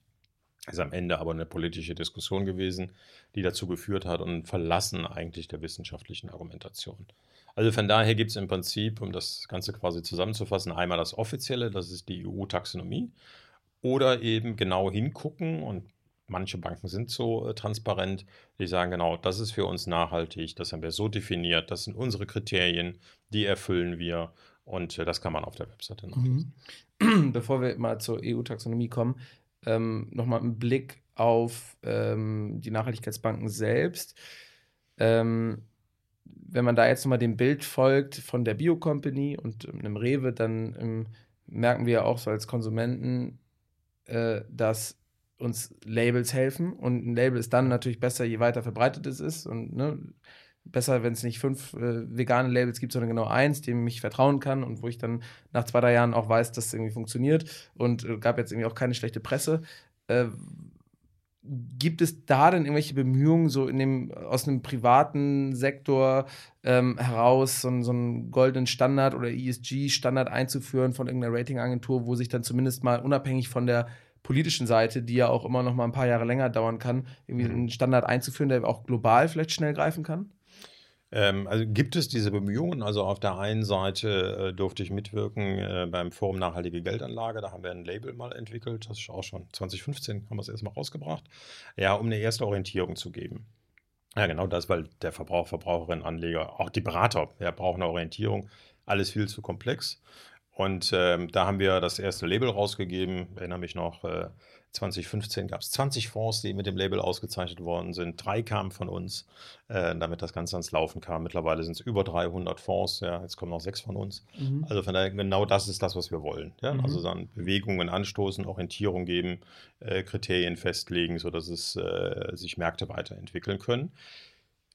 Ist am Ende aber eine politische Diskussion gewesen, die dazu geführt hat und Verlassen eigentlich der wissenschaftlichen Argumentation. Also von daher gibt es im Prinzip, um das Ganze quasi zusammenzufassen, einmal das Offizielle, das ist die EU-Taxonomie, oder eben genau hingucken und manche Banken sind so äh, transparent, die sagen genau, das ist für uns nachhaltig, das haben wir so definiert, das sind unsere Kriterien, die erfüllen wir und äh, das kann man auf der Webseite nachlesen. Mhm. Bevor wir mal zur EU-Taxonomie kommen, ähm, nochmal einen Blick auf ähm, die Nachhaltigkeitsbanken selbst. Ähm, wenn man da jetzt nochmal dem Bild folgt von der Bio-Company und einem Rewe, dann ähm, merken wir auch so als Konsumenten, äh, dass uns Labels helfen. Und ein Label ist dann natürlich besser, je weiter verbreitet es ist. Und ne, besser, wenn es nicht fünf äh, vegane Labels gibt, sondern genau eins, dem ich vertrauen kann und wo ich dann nach zwei, drei Jahren auch weiß, dass es irgendwie funktioniert und äh, gab jetzt irgendwie auch keine schlechte Presse. Äh, gibt es da denn irgendwelche Bemühungen, so in dem, aus einem privaten Sektor ähm, heraus so, so einen goldenen Standard oder ESG-Standard einzuführen von irgendeiner Ratingagentur, wo sich dann zumindest mal unabhängig von der politischen Seite, die ja auch immer noch mal ein paar Jahre länger dauern kann, irgendwie mhm. einen Standard einzuführen, der auch global vielleicht schnell greifen kann? Ähm, also gibt es diese Bemühungen? Also auf der einen Seite äh, durfte ich mitwirken äh, beim Forum Nachhaltige Geldanlage. Da haben wir ein Label mal entwickelt. Das ist auch schon 2015 haben wir es erstmal rausgebracht. Ja, um eine erste Orientierung zu geben. Ja, genau das, weil der Verbraucher, Verbraucherin, Anleger, auch die Berater, ja, brauchen eine Orientierung. Alles viel zu komplex. Und ähm, da haben wir das erste Label rausgegeben, erinnere mich noch, äh, 2015 gab es 20 Fonds, die mit dem Label ausgezeichnet worden sind. Drei kamen von uns, äh, damit das Ganze ans Laufen kam. Mittlerweile sind es über 300 Fonds. Ja, jetzt kommen noch sechs von uns. Mhm. Also von daher, genau das ist das, was wir wollen. Ja? Mhm. Also dann Bewegungen anstoßen, Orientierung geben, äh, Kriterien festlegen, sodass es äh, sich Märkte weiterentwickeln können.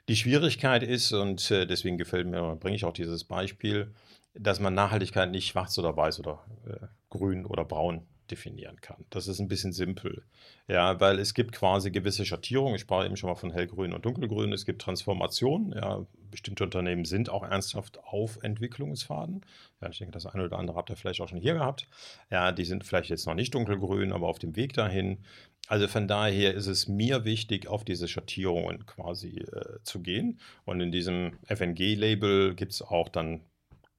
Die Schwierigkeit ist, und äh, deswegen gefällt mir, bringe ich auch dieses Beispiel, dass man Nachhaltigkeit nicht schwarz oder weiß oder äh, grün oder braun definieren kann. Das ist ein bisschen simpel. Ja, weil es gibt quasi gewisse Schattierungen. Ich sprach eben schon mal von hellgrün und dunkelgrün. Es gibt Transformationen. Ja, bestimmte Unternehmen sind auch ernsthaft auf Entwicklungsfaden. Ja, ich denke, das eine oder andere habt ihr vielleicht auch schon hier gehabt. Ja, die sind vielleicht jetzt noch nicht dunkelgrün, aber auf dem Weg dahin. Also von daher ist es mir wichtig, auf diese Schattierungen quasi äh, zu gehen. Und in diesem FNG-Label gibt es auch dann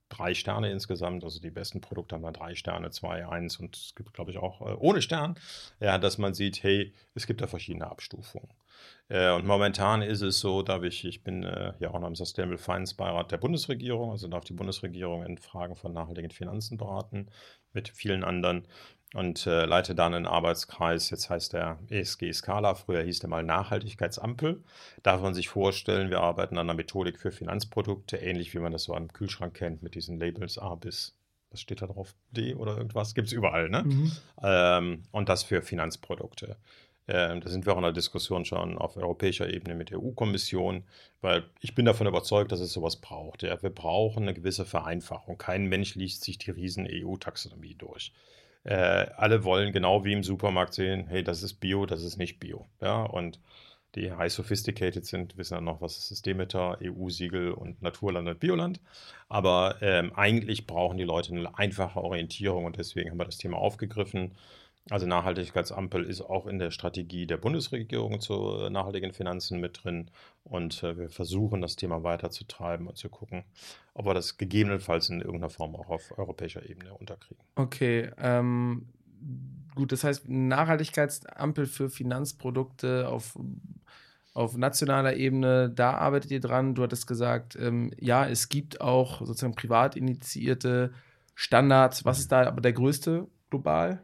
drei Sterne insgesamt. Also die besten Produkte haben dann drei Sterne, zwei, eins und es gibt, glaube ich, auch äh, ohne Stern. Ja, dass man sieht, hey, es gibt da verschiedene Abstufungen. Äh, und momentan ist es so, da ich, ich bin äh, ja auch noch im Sustainable Finance Beirat der Bundesregierung, also darf die Bundesregierung in Fragen von nachhaltigen Finanzen beraten mit vielen anderen und äh, leite dann einen Arbeitskreis, jetzt heißt der ESG Skala, früher hieß der mal Nachhaltigkeitsampel. Darf man sich vorstellen, wir arbeiten an einer Methodik für Finanzprodukte, ähnlich wie man das so am Kühlschrank kennt, mit diesen Labels A bis, was steht da drauf, D oder irgendwas, gibt es überall, ne? Mhm. Ähm, und das für Finanzprodukte. Ähm, da sind wir auch in der Diskussion schon auf europäischer Ebene mit der EU-Kommission, weil ich bin davon überzeugt, dass es sowas braucht. Ja, wir brauchen eine gewisse Vereinfachung. Kein Mensch liest sich die riesen EU-Taxonomie durch äh, alle wollen genau wie im Supermarkt sehen, hey, das ist Bio, das ist nicht Bio. Ja, und die high sophisticated sind, wissen dann noch, was ist Demeter, EU-Siegel und Naturland und Bioland. Aber ähm, eigentlich brauchen die Leute eine einfache Orientierung und deswegen haben wir das Thema aufgegriffen also Nachhaltigkeitsampel ist auch in der Strategie der Bundesregierung zu nachhaltigen Finanzen mit drin. Und äh, wir versuchen das Thema weiterzutreiben und zu gucken, ob wir das gegebenenfalls in irgendeiner Form auch auf europäischer Ebene unterkriegen. Okay, ähm, gut, das heißt Nachhaltigkeitsampel für Finanzprodukte auf, auf nationaler Ebene, da arbeitet ihr dran. Du hattest gesagt, ähm, ja, es gibt auch sozusagen privat initiierte Standards. Was ist da aber der größte global?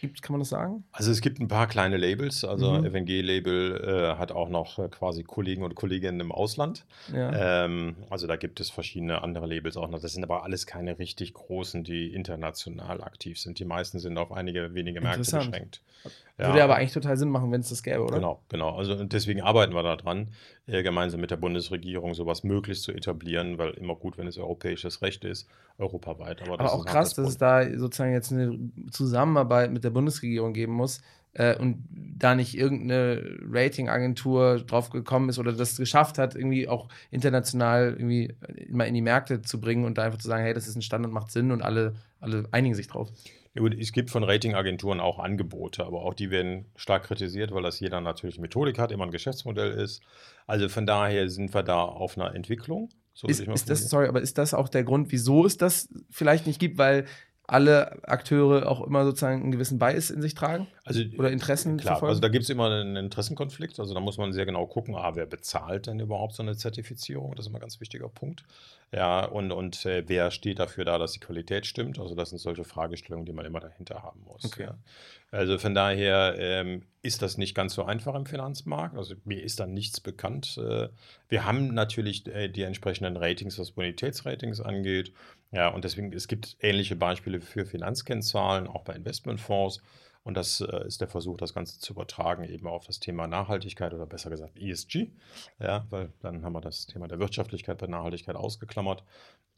Gibt, kann man das sagen? Also es gibt ein paar kleine Labels. Also mhm. FNG-Label äh, hat auch noch äh, quasi Kollegen und Kolleginnen im Ausland. Ja. Ähm, also da gibt es verschiedene andere Labels auch noch. Das sind aber alles keine richtig großen, die international aktiv sind. Die meisten sind auf einige wenige Märkte beschränkt. Ja. Würde aber eigentlich total Sinn machen, wenn es das gäbe, oder? Genau, genau. Also deswegen arbeiten wir daran, äh, gemeinsam mit der Bundesregierung sowas möglichst zu etablieren, weil immer gut, wenn es europäisches Recht ist, europaweit. Aber, aber auch krass, das dass es da sozusagen jetzt eine Zusammenarbeit mit der Bundesregierung geben muss äh, und da nicht irgendeine Ratingagentur drauf gekommen ist oder das geschafft hat, irgendwie auch international irgendwie mal in die Märkte zu bringen und da einfach zu sagen, hey, das ist ein Standard, macht Sinn und alle, alle einigen sich drauf. Ja, gut, es gibt von Ratingagenturen auch Angebote, aber auch die werden stark kritisiert, weil das jeder natürlich Methodik hat, immer ein Geschäftsmodell ist. Also von daher sind wir da auf einer Entwicklung. So ist, ist das, sorry, aber ist das auch der Grund, wieso es das vielleicht nicht gibt? Weil alle Akteure auch immer sozusagen einen gewissen Bias in sich tragen? Also, oder Interessen klar, verfolgen? Also da gibt es immer einen Interessenkonflikt. Also da muss man sehr genau gucken, ah, wer bezahlt denn überhaupt so eine Zertifizierung? Das ist immer ein ganz wichtiger Punkt. Ja, und, und äh, wer steht dafür da, dass die Qualität stimmt? Also das sind solche Fragestellungen, die man immer dahinter haben muss. Okay. Ja. Also von daher ähm, ist das nicht ganz so einfach im Finanzmarkt. Also mir ist da nichts bekannt. Äh, wir haben natürlich äh, die entsprechenden Ratings, was Bonitätsratings angeht. Ja, und deswegen, es gibt ähnliche Beispiele für Finanzkennzahlen, auch bei Investmentfonds. Und das äh, ist der Versuch, das Ganze zu übertragen, eben auf das Thema Nachhaltigkeit oder besser gesagt ESG. Ja, weil dann haben wir das Thema der Wirtschaftlichkeit bei Nachhaltigkeit ausgeklammert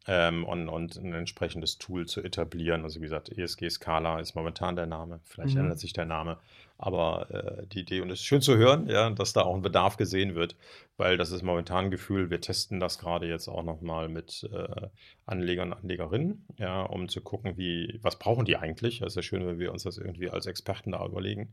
ähm, und, und ein entsprechendes Tool zu etablieren. Also wie gesagt, ESG Scala ist momentan der Name, vielleicht mhm. ändert sich der Name, aber äh, die Idee, und es ist schön zu hören, ja, dass da auch ein Bedarf gesehen wird, weil das ist momentan ein Gefühl, wir testen das gerade jetzt auch nochmal mit äh, Anlegern und Anlegerinnen, ja, um zu gucken, wie, was brauchen die eigentlich? Es ist ja schön, wenn wir uns das irgendwie als Experten da überlegen.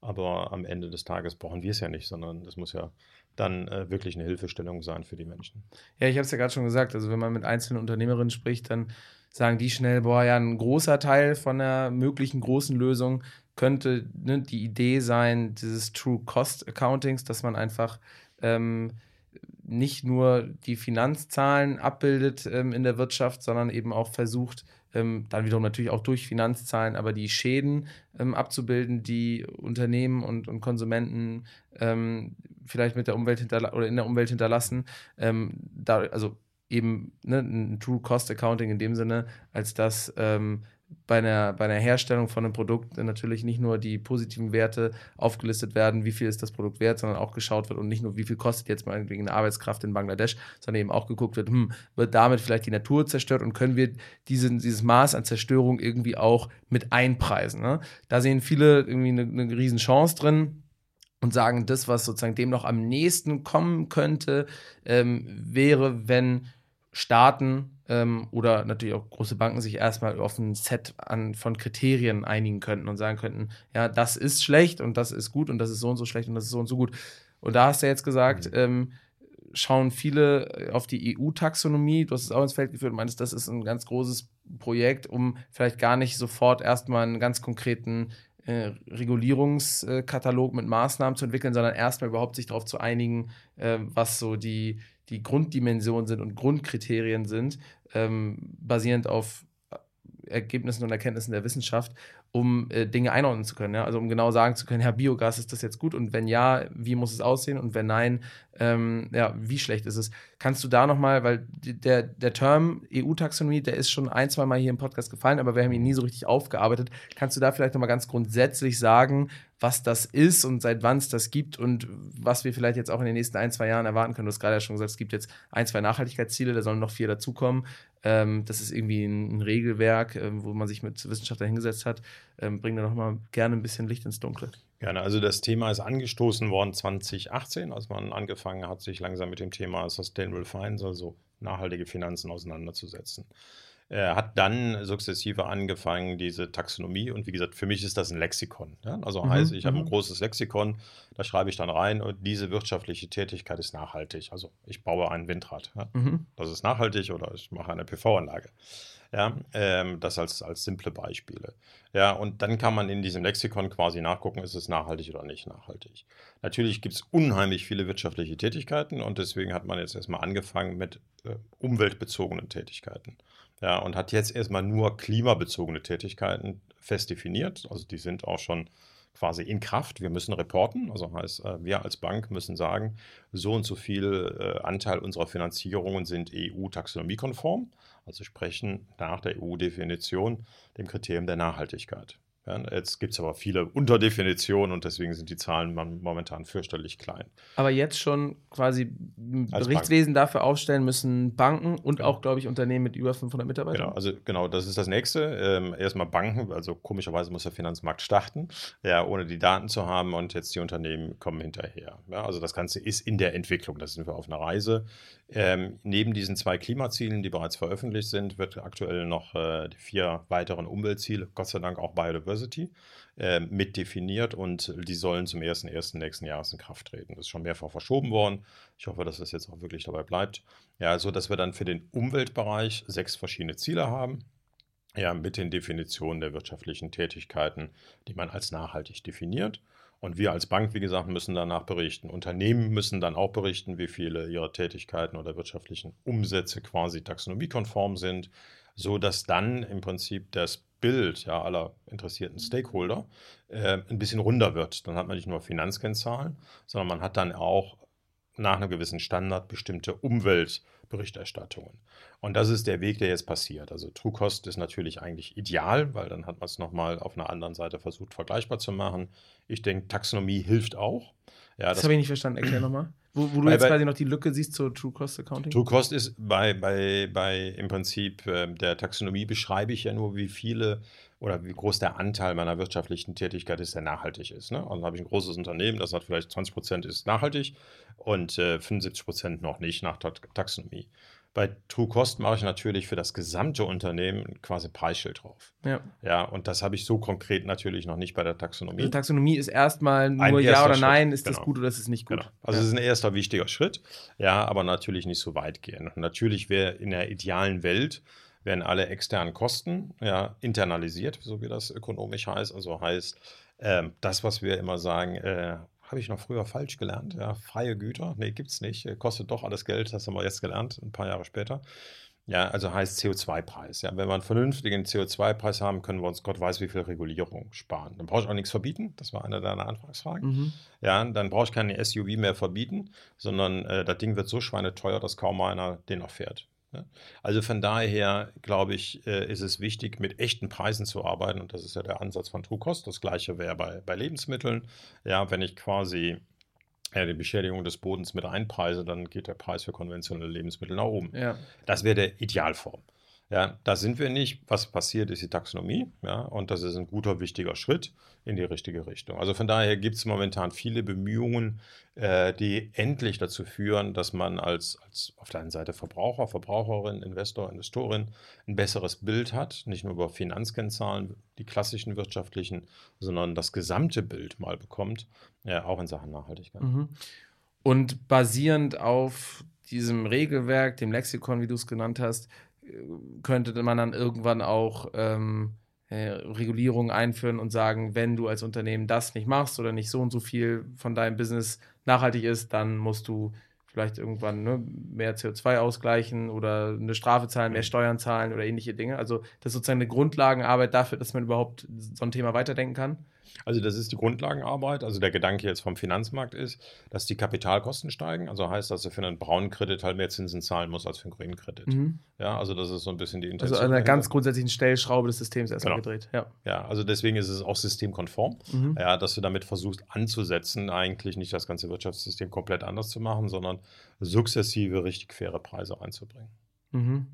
Aber am Ende des Tages brauchen wir es ja nicht, sondern es muss ja dann äh, wirklich eine Hilfestellung sein für die Menschen. Ja, ich habe es ja gerade schon gesagt. Also, wenn man mit einzelnen Unternehmerinnen spricht, dann sagen die schnell: Boah, ja, ein großer Teil von der möglichen großen Lösung könnte ne, die Idee sein, dieses True Cost Accountings, dass man einfach ähm, nicht nur die Finanzzahlen abbildet ähm, in der Wirtschaft, sondern eben auch versucht, ähm, dann wiederum natürlich auch durch Finanzzahlen, aber die Schäden ähm, abzubilden, die Unternehmen und, und Konsumenten ähm, vielleicht mit der Umwelt oder in der Umwelt hinterlassen. Ähm, da, also eben ne, ein True Cost Accounting in dem Sinne, als dass ähm, bei einer, bei einer Herstellung von einem Produkt natürlich nicht nur die positiven Werte aufgelistet werden, wie viel ist das Produkt wert, sondern auch geschaut wird und nicht nur, wie viel kostet jetzt mal eine Arbeitskraft in Bangladesch, sondern eben auch geguckt wird, hm, wird damit vielleicht die Natur zerstört und können wir diesen, dieses Maß an Zerstörung irgendwie auch mit einpreisen. Ne? Da sehen viele irgendwie eine, eine riesen drin und sagen, das, was sozusagen dem noch am nächsten kommen könnte, ähm, wäre, wenn Staaten ähm, oder natürlich auch große Banken sich erstmal auf ein Set an, von Kriterien einigen könnten und sagen könnten, ja, das ist schlecht und das ist gut und das ist so und so schlecht und das ist so und so gut. Und da hast du jetzt gesagt, mhm. ähm, schauen viele auf die EU-Taxonomie. Du hast es auch ins Feld geführt und meinst, das ist ein ganz großes Projekt, um vielleicht gar nicht sofort erstmal einen ganz konkreten äh, Regulierungskatalog mit Maßnahmen zu entwickeln, sondern erstmal überhaupt sich darauf zu einigen, äh, was so die, die Grunddimensionen sind und Grundkriterien sind, ähm, basierend auf Ergebnissen und Erkenntnissen der Wissenschaft, um äh, Dinge einordnen zu können. Ja? Also um genau sagen zu können, ja, Biogas ist das jetzt gut und wenn ja, wie muss es aussehen und wenn nein, ähm, ja, wie schlecht ist es? Kannst du da nochmal, weil der, der Term EU-Taxonomie, der ist schon ein, zwei Mal hier im Podcast gefallen, aber wir haben ihn nie so richtig aufgearbeitet. Kannst du da vielleicht nochmal ganz grundsätzlich sagen, was das ist und seit wann es das gibt und was wir vielleicht jetzt auch in den nächsten ein, zwei Jahren erwarten können? Du hast gerade ja schon gesagt, es gibt jetzt ein, zwei Nachhaltigkeitsziele, da sollen noch vier dazukommen. Ähm, das ist irgendwie ein, ein Regelwerk, ähm, wo man sich mit Wissenschaftlern hingesetzt hat. Ähm, bring da noch mal gerne ein bisschen Licht ins Dunkle. Gerne. Also das Thema ist angestoßen worden 2018, als man angefangen hat, sich langsam mit dem Thema Sustainable Finance, also nachhaltige Finanzen, auseinanderzusetzen. Er hat dann sukzessive angefangen, diese Taxonomie, und wie gesagt, für mich ist das ein Lexikon. Ja? Also mhm, heißt, ich habe ein mhm. großes Lexikon, da schreibe ich dann rein, und diese wirtschaftliche Tätigkeit ist nachhaltig. Also ich baue ein Windrad. Ja? Mhm. Das ist nachhaltig oder ich mache eine PV-Anlage. Ja, ähm, das als, als simple Beispiele. Ja, und dann kann man in diesem Lexikon quasi nachgucken, ist es nachhaltig oder nicht nachhaltig. Natürlich gibt es unheimlich viele wirtschaftliche Tätigkeiten und deswegen hat man jetzt erstmal angefangen mit äh, umweltbezogenen Tätigkeiten ja, und hat jetzt erstmal nur klimabezogene Tätigkeiten fest definiert. Also die sind auch schon quasi in Kraft. Wir müssen reporten, also heißt, äh, wir als Bank müssen sagen, so und so viel äh, Anteil unserer Finanzierungen sind EU-taxonomiekonform, also sprechen nach der EU-Definition dem Kriterium der Nachhaltigkeit. Jetzt gibt es aber viele Unterdefinitionen und deswegen sind die Zahlen momentan fürchterlich klein. Aber jetzt schon quasi Als Berichtswesen dafür aufstellen müssen Banken und genau. auch, glaube ich, Unternehmen mit über 500 Mitarbeitern. Genau, also genau, das ist das nächste. Ähm, erstmal Banken, also komischerweise muss der Finanzmarkt starten, ja, ohne die Daten zu haben und jetzt die Unternehmen kommen hinterher. Ja, also das Ganze ist in der Entwicklung, da sind wir auf einer Reise. Ähm, neben diesen zwei Klimazielen, die bereits veröffentlicht sind, wird aktuell noch äh, die vier weiteren Umweltziele, Gott sei Dank auch Biodiversity, äh, mit definiert und die sollen zum 1.1. nächsten Jahres in Kraft treten. Das ist schon mehrfach verschoben worden. Ich hoffe, dass das jetzt auch wirklich dabei bleibt. Ja, so dass wir dann für den Umweltbereich sechs verschiedene Ziele haben. Ja, mit den Definitionen der wirtschaftlichen Tätigkeiten, die man als nachhaltig definiert. Und wir als Bank, wie gesagt, müssen danach berichten. Unternehmen müssen dann auch berichten, wie viele ihrer Tätigkeiten oder wirtschaftlichen Umsätze quasi taxonomiekonform sind, so dass dann im Prinzip das Bild ja, aller interessierten Stakeholder äh, ein bisschen runder wird. Dann hat man nicht nur Finanzkennzahlen, sondern man hat dann auch nach einem gewissen Standard bestimmte Umweltberichterstattungen. Und das ist der Weg, der jetzt passiert. Also True Cost ist natürlich eigentlich ideal, weil dann hat man es nochmal auf einer anderen Seite versucht, vergleichbar zu machen. Ich denke, Taxonomie hilft auch. Ja, das, das habe ich nicht verstanden. Erklär nochmal. Wo, wo du jetzt bei, quasi noch die Lücke siehst zur True Cost Accounting? True Cost ist bei, bei, bei im Prinzip äh, der Taxonomie beschreibe ich ja nur, wie viele oder wie groß der Anteil meiner wirtschaftlichen Tätigkeit ist, der nachhaltig ist. Ne? Also habe ich ein großes Unternehmen, das hat vielleicht 20 Prozent ist nachhaltig und äh, 75 Prozent noch nicht nach der Taxonomie. Bei True Cost mache ich natürlich für das gesamte Unternehmen quasi Preisschild drauf. Ja. Ja, und das habe ich so konkret natürlich noch nicht bei der Taxonomie. Die Taxonomie ist erstmal nur Ja oder Nein, ist genau. das gut oder ist es nicht gut? Genau. Also es ist ein erster wichtiger Schritt, ja, aber natürlich nicht so weit gehen. Und natürlich wäre in der idealen Welt werden alle externen Kosten ja, internalisiert, so wie das ökonomisch heißt. Also heißt, äh, das, was wir immer sagen, äh, habe ich noch früher falsch gelernt. Ja, freie Güter, nee, gibt es nicht. Kostet doch alles Geld, das haben wir jetzt gelernt, ein paar Jahre später. Ja, also heißt CO2-Preis. Ja, wenn wir einen vernünftigen CO2-Preis haben, können wir uns Gott weiß wie viel Regulierung sparen. Dann brauche ich auch nichts verbieten. Das war eine deiner Anfangsfragen. Mhm. Ja, dann brauche ich keine SUV mehr verbieten, sondern äh, das Ding wird so schweineteuer, dass kaum einer den noch fährt. Ja? Also von daher glaube ich, äh, ist es wichtig, mit echten Preisen zu arbeiten. Und das ist ja der Ansatz von True Cost. Das gleiche wäre bei, bei Lebensmitteln. Ja, wenn ich quasi ja, die Beschädigung des Bodens mit einpreise, dann geht der Preis für konventionelle Lebensmittel nach oben. Ja. Das wäre der Idealform. Ja, da sind wir nicht. Was passiert, ist die Taxonomie. Ja, und das ist ein guter, wichtiger Schritt in die richtige Richtung. Also von daher gibt es momentan viele Bemühungen, äh, die endlich dazu führen, dass man als, als auf der einen Seite Verbraucher, Verbraucherin, Investor, Investorin ein besseres Bild hat, nicht nur über Finanzkennzahlen, die klassischen wirtschaftlichen, sondern das gesamte Bild mal bekommt, äh, auch in Sachen Nachhaltigkeit. Mhm. Und basierend auf diesem Regelwerk, dem Lexikon, wie du es genannt hast, könnte man dann irgendwann auch ähm, äh, Regulierungen einführen und sagen, wenn du als Unternehmen das nicht machst oder nicht so und so viel von deinem Business nachhaltig ist, dann musst du vielleicht irgendwann ne, mehr CO2 ausgleichen oder eine Strafe zahlen, mehr Steuern zahlen oder ähnliche Dinge. Also das ist sozusagen eine Grundlagenarbeit dafür, dass man überhaupt so ein Thema weiterdenken kann. Also das ist die Grundlagenarbeit. Also der Gedanke jetzt vom Finanzmarkt ist, dass die Kapitalkosten steigen. Also heißt, dass du für einen braunen Kredit halt mehr Zinsen zahlen musst als für einen grünen Kredit. Mhm. Ja, also das ist so ein bisschen die Intention. Also an einer ganz grundsätzlichen Stellschraube des Systems erstmal genau. gedreht. Ja. ja, also deswegen ist es auch systemkonform, mhm. ja, dass du damit versuchst anzusetzen, eigentlich nicht das ganze Wirtschaftssystem komplett anders zu machen, sondern sukzessive richtig faire Preise reinzubringen. Mhm.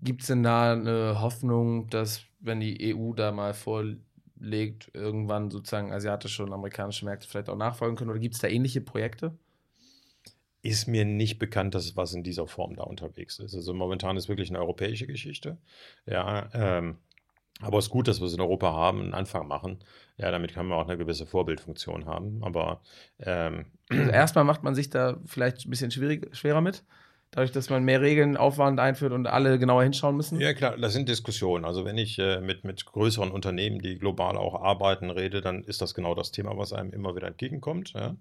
Gibt es denn da eine Hoffnung, dass wenn die EU da mal vor legt, irgendwann sozusagen asiatische und amerikanische Märkte vielleicht auch nachfolgen können? Oder gibt es da ähnliche Projekte? Ist mir nicht bekannt, dass was in dieser Form da unterwegs ist. Also momentan ist wirklich eine europäische Geschichte. Ja, ähm, aber es ist gut, dass wir es in Europa haben, einen Anfang machen. Ja, damit können wir auch eine gewisse Vorbildfunktion haben. Aber ähm, also erstmal macht man sich da vielleicht ein bisschen schwierig, schwerer mit. Dadurch, dass man mehr Regeln, Aufwand einführt und alle genauer hinschauen müssen? Ja, klar, das sind Diskussionen. Also, wenn ich äh, mit, mit größeren Unternehmen, die global auch arbeiten, rede, dann ist das genau das Thema, was einem immer wieder entgegenkommt. Ja?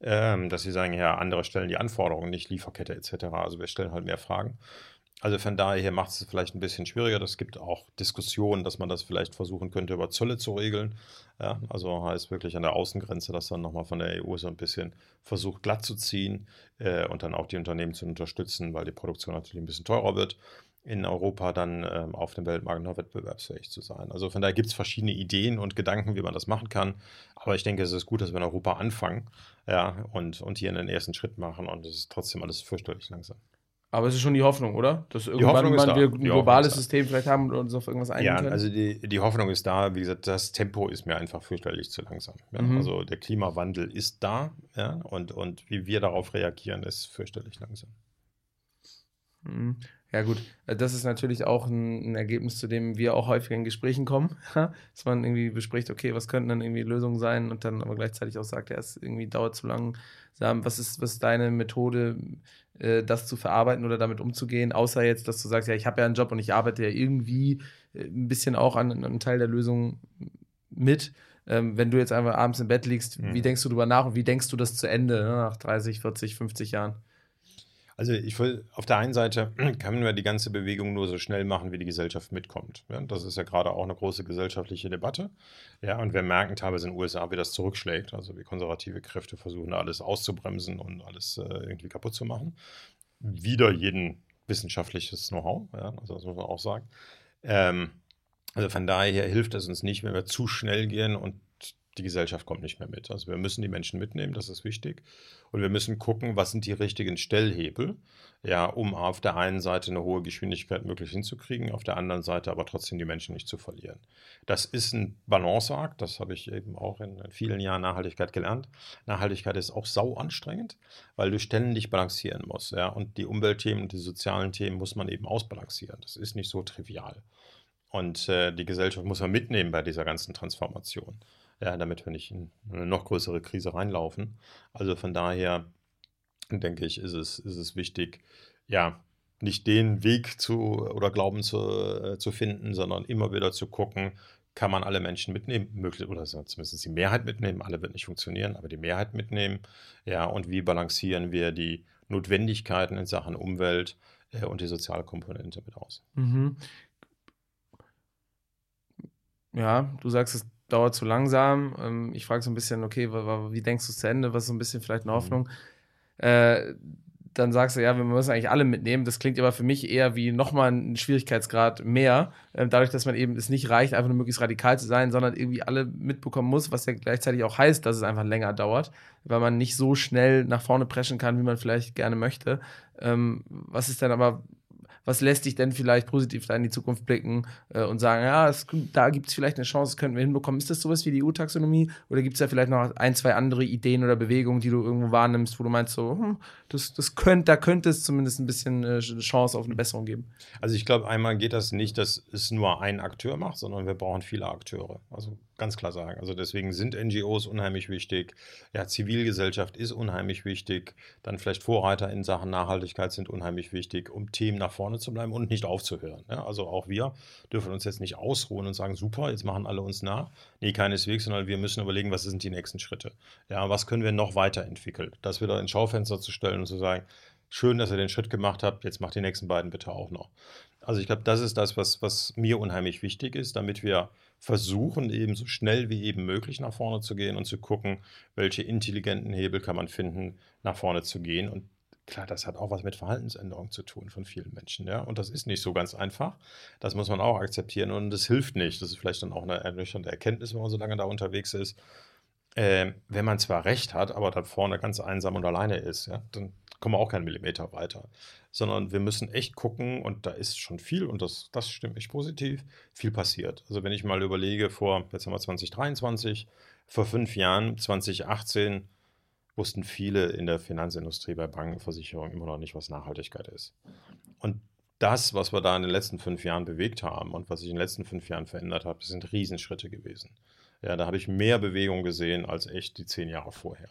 Ähm, dass sie sagen, ja, andere stellen die Anforderungen, nicht Lieferkette etc. Also, wir stellen halt mehr Fragen. Also von daher macht es vielleicht ein bisschen schwieriger. Es gibt auch Diskussionen, dass man das vielleicht versuchen könnte, über Zölle zu regeln. Ja, also heißt wirklich an der Außengrenze, dass dann nochmal von der EU so ein bisschen versucht glatt zu ziehen äh, und dann auch die Unternehmen zu unterstützen, weil die Produktion natürlich ein bisschen teurer wird in Europa dann ähm, auf dem Weltmarkt noch wettbewerbsfähig zu sein. Also von daher gibt es verschiedene Ideen und Gedanken, wie man das machen kann. Aber ich denke, es ist gut, dass wir in Europa anfangen ja, und, und hier einen ersten Schritt machen und es ist trotzdem alles fürchterlich langsam. Aber es ist schon die Hoffnung, oder? Dass irgendwann wir ein globales System vielleicht haben und uns auf irgendwas einigen ja, können. Ja, also die, die Hoffnung ist da. Wie gesagt, das Tempo ist mir einfach fürchterlich zu langsam. Ja? Mhm. Also der Klimawandel ist da ja? und, und wie wir darauf reagieren, ist fürchterlich langsam. Mhm. Ja, gut. Das ist natürlich auch ein, ein, Ergebnis, zu dem wir auch häufig in Gesprächen kommen. Dass man irgendwie bespricht, okay, was könnten dann irgendwie Lösungen sein und dann aber gleichzeitig auch sagt, ja, es irgendwie dauert zu lang. Was ist, was ist deine Methode, äh, das zu verarbeiten oder damit umzugehen, außer jetzt, dass du sagst, ja, ich habe ja einen Job und ich arbeite ja irgendwie äh, ein bisschen auch an, an einem Teil der Lösung mit. Ähm, wenn du jetzt einfach abends im Bett liegst, mhm. wie denkst du darüber nach und wie denkst du das zu Ende ne, nach 30, 40, 50 Jahren? Also ich will auf der einen Seite können wir die ganze Bewegung nur so schnell machen, wie die Gesellschaft mitkommt. Ja, das ist ja gerade auch eine große gesellschaftliche Debatte. Ja, und wir merken teilweise in den USA, wie das zurückschlägt. Also wie konservative Kräfte versuchen, alles auszubremsen und alles äh, irgendwie kaputt zu machen. Wieder jeden wissenschaftliches Know-how, ja, also das muss man auch sagen. Ähm, also von daher hilft es uns nicht, wenn wir zu schnell gehen und die Gesellschaft kommt nicht mehr mit. Also wir müssen die Menschen mitnehmen, das ist wichtig. Und wir müssen gucken, was sind die richtigen Stellhebel, ja, um auf der einen Seite eine hohe Geschwindigkeit möglich hinzukriegen, auf der anderen Seite aber trotzdem die Menschen nicht zu verlieren. Das ist ein Balanceakt, das habe ich eben auch in vielen Jahren Nachhaltigkeit gelernt. Nachhaltigkeit ist auch sau anstrengend, weil du ständig balancieren musst, ja, und die Umweltthemen und die sozialen Themen muss man eben ausbalancieren. Das ist nicht so trivial. Und äh, die Gesellschaft muss man mitnehmen bei dieser ganzen Transformation ja, damit wir nicht in eine noch größere Krise reinlaufen. Also von daher denke ich, ist es, ist es wichtig, ja, nicht den Weg zu oder Glauben zu, äh, zu finden, sondern immer wieder zu gucken, kann man alle Menschen mitnehmen, möglich, oder zumindest die Mehrheit mitnehmen, alle wird nicht funktionieren, aber die Mehrheit mitnehmen. Ja, und wie balancieren wir die Notwendigkeiten in Sachen Umwelt äh, und die soziale Komponente mit aus? Mhm. Ja, du sagst, es dauert zu langsam. Ähm, ich frage so ein bisschen, okay, wie denkst du es zu Ende? Was ist so ein bisschen vielleicht eine mhm. Hoffnung? Mhm. Äh, dann sagst du, ja, wir müssen eigentlich alle mitnehmen. Das klingt aber für mich eher wie nochmal ein Schwierigkeitsgrad mehr. Ähm, dadurch, dass man eben es nicht reicht, einfach nur möglichst radikal zu sein, sondern irgendwie alle mitbekommen muss, was ja gleichzeitig auch heißt, dass es einfach länger dauert, weil man nicht so schnell nach vorne preschen kann, wie man vielleicht gerne möchte. Ähm, was ist denn aber was lässt dich denn vielleicht positiv da in die Zukunft blicken äh, und sagen, ja, es, da gibt es vielleicht eine Chance, das könnten wir hinbekommen. Ist das sowas wie die EU-Taxonomie oder gibt es da vielleicht noch ein, zwei andere Ideen oder Bewegungen, die du irgendwo wahrnimmst, wo du meinst, so, hm, das, das könnte, da könnte es zumindest ein bisschen äh, Chance auf eine Besserung geben? Also ich glaube, einmal geht das nicht, dass es nur ein Akteur macht, sondern wir brauchen viele Akteure. Also ganz klar sagen. Also deswegen sind NGOs unheimlich wichtig. Ja, Zivilgesellschaft ist unheimlich wichtig. Dann vielleicht Vorreiter in Sachen Nachhaltigkeit sind unheimlich wichtig, um Themen nach vorne zu bleiben und nicht aufzuhören. Ja, also auch wir dürfen uns jetzt nicht ausruhen und sagen, super, jetzt machen alle uns nach. Nee, keineswegs, sondern wir müssen überlegen, was sind die nächsten Schritte. Ja, was können wir noch weiterentwickeln? Das wieder ins Schaufenster zu stellen und zu sagen, schön, dass ihr den Schritt gemacht habt, jetzt macht die nächsten beiden bitte auch noch. Also ich glaube, das ist das, was, was mir unheimlich wichtig ist, damit wir versuchen, eben so schnell wie eben möglich nach vorne zu gehen und zu gucken, welche intelligenten Hebel kann man finden, nach vorne zu gehen. Und klar, das hat auch was mit Verhaltensänderung zu tun von vielen Menschen. Ja? Und das ist nicht so ganz einfach. Das muss man auch akzeptieren und das hilft nicht. Das ist vielleicht dann auch eine ernüchternde Erkenntnis, wenn man so lange da unterwegs ist. Äh, wenn man zwar recht hat, aber da vorne ganz einsam und alleine ist, ja, dann kommen wir auch keinen Millimeter weiter. Sondern wir müssen echt gucken, und da ist schon viel, und das, das stimmt echt positiv, viel passiert. Also wenn ich mal überlege, vor, jetzt haben wir 2023, vor fünf Jahren, 2018, wussten viele in der Finanzindustrie bei Banken, Versicherungen immer noch nicht, was Nachhaltigkeit ist. Und das, was wir da in den letzten fünf Jahren bewegt haben und was sich in den letzten fünf Jahren verändert hat, sind Riesenschritte gewesen. Ja, da habe ich mehr Bewegung gesehen als echt die zehn Jahre vorher.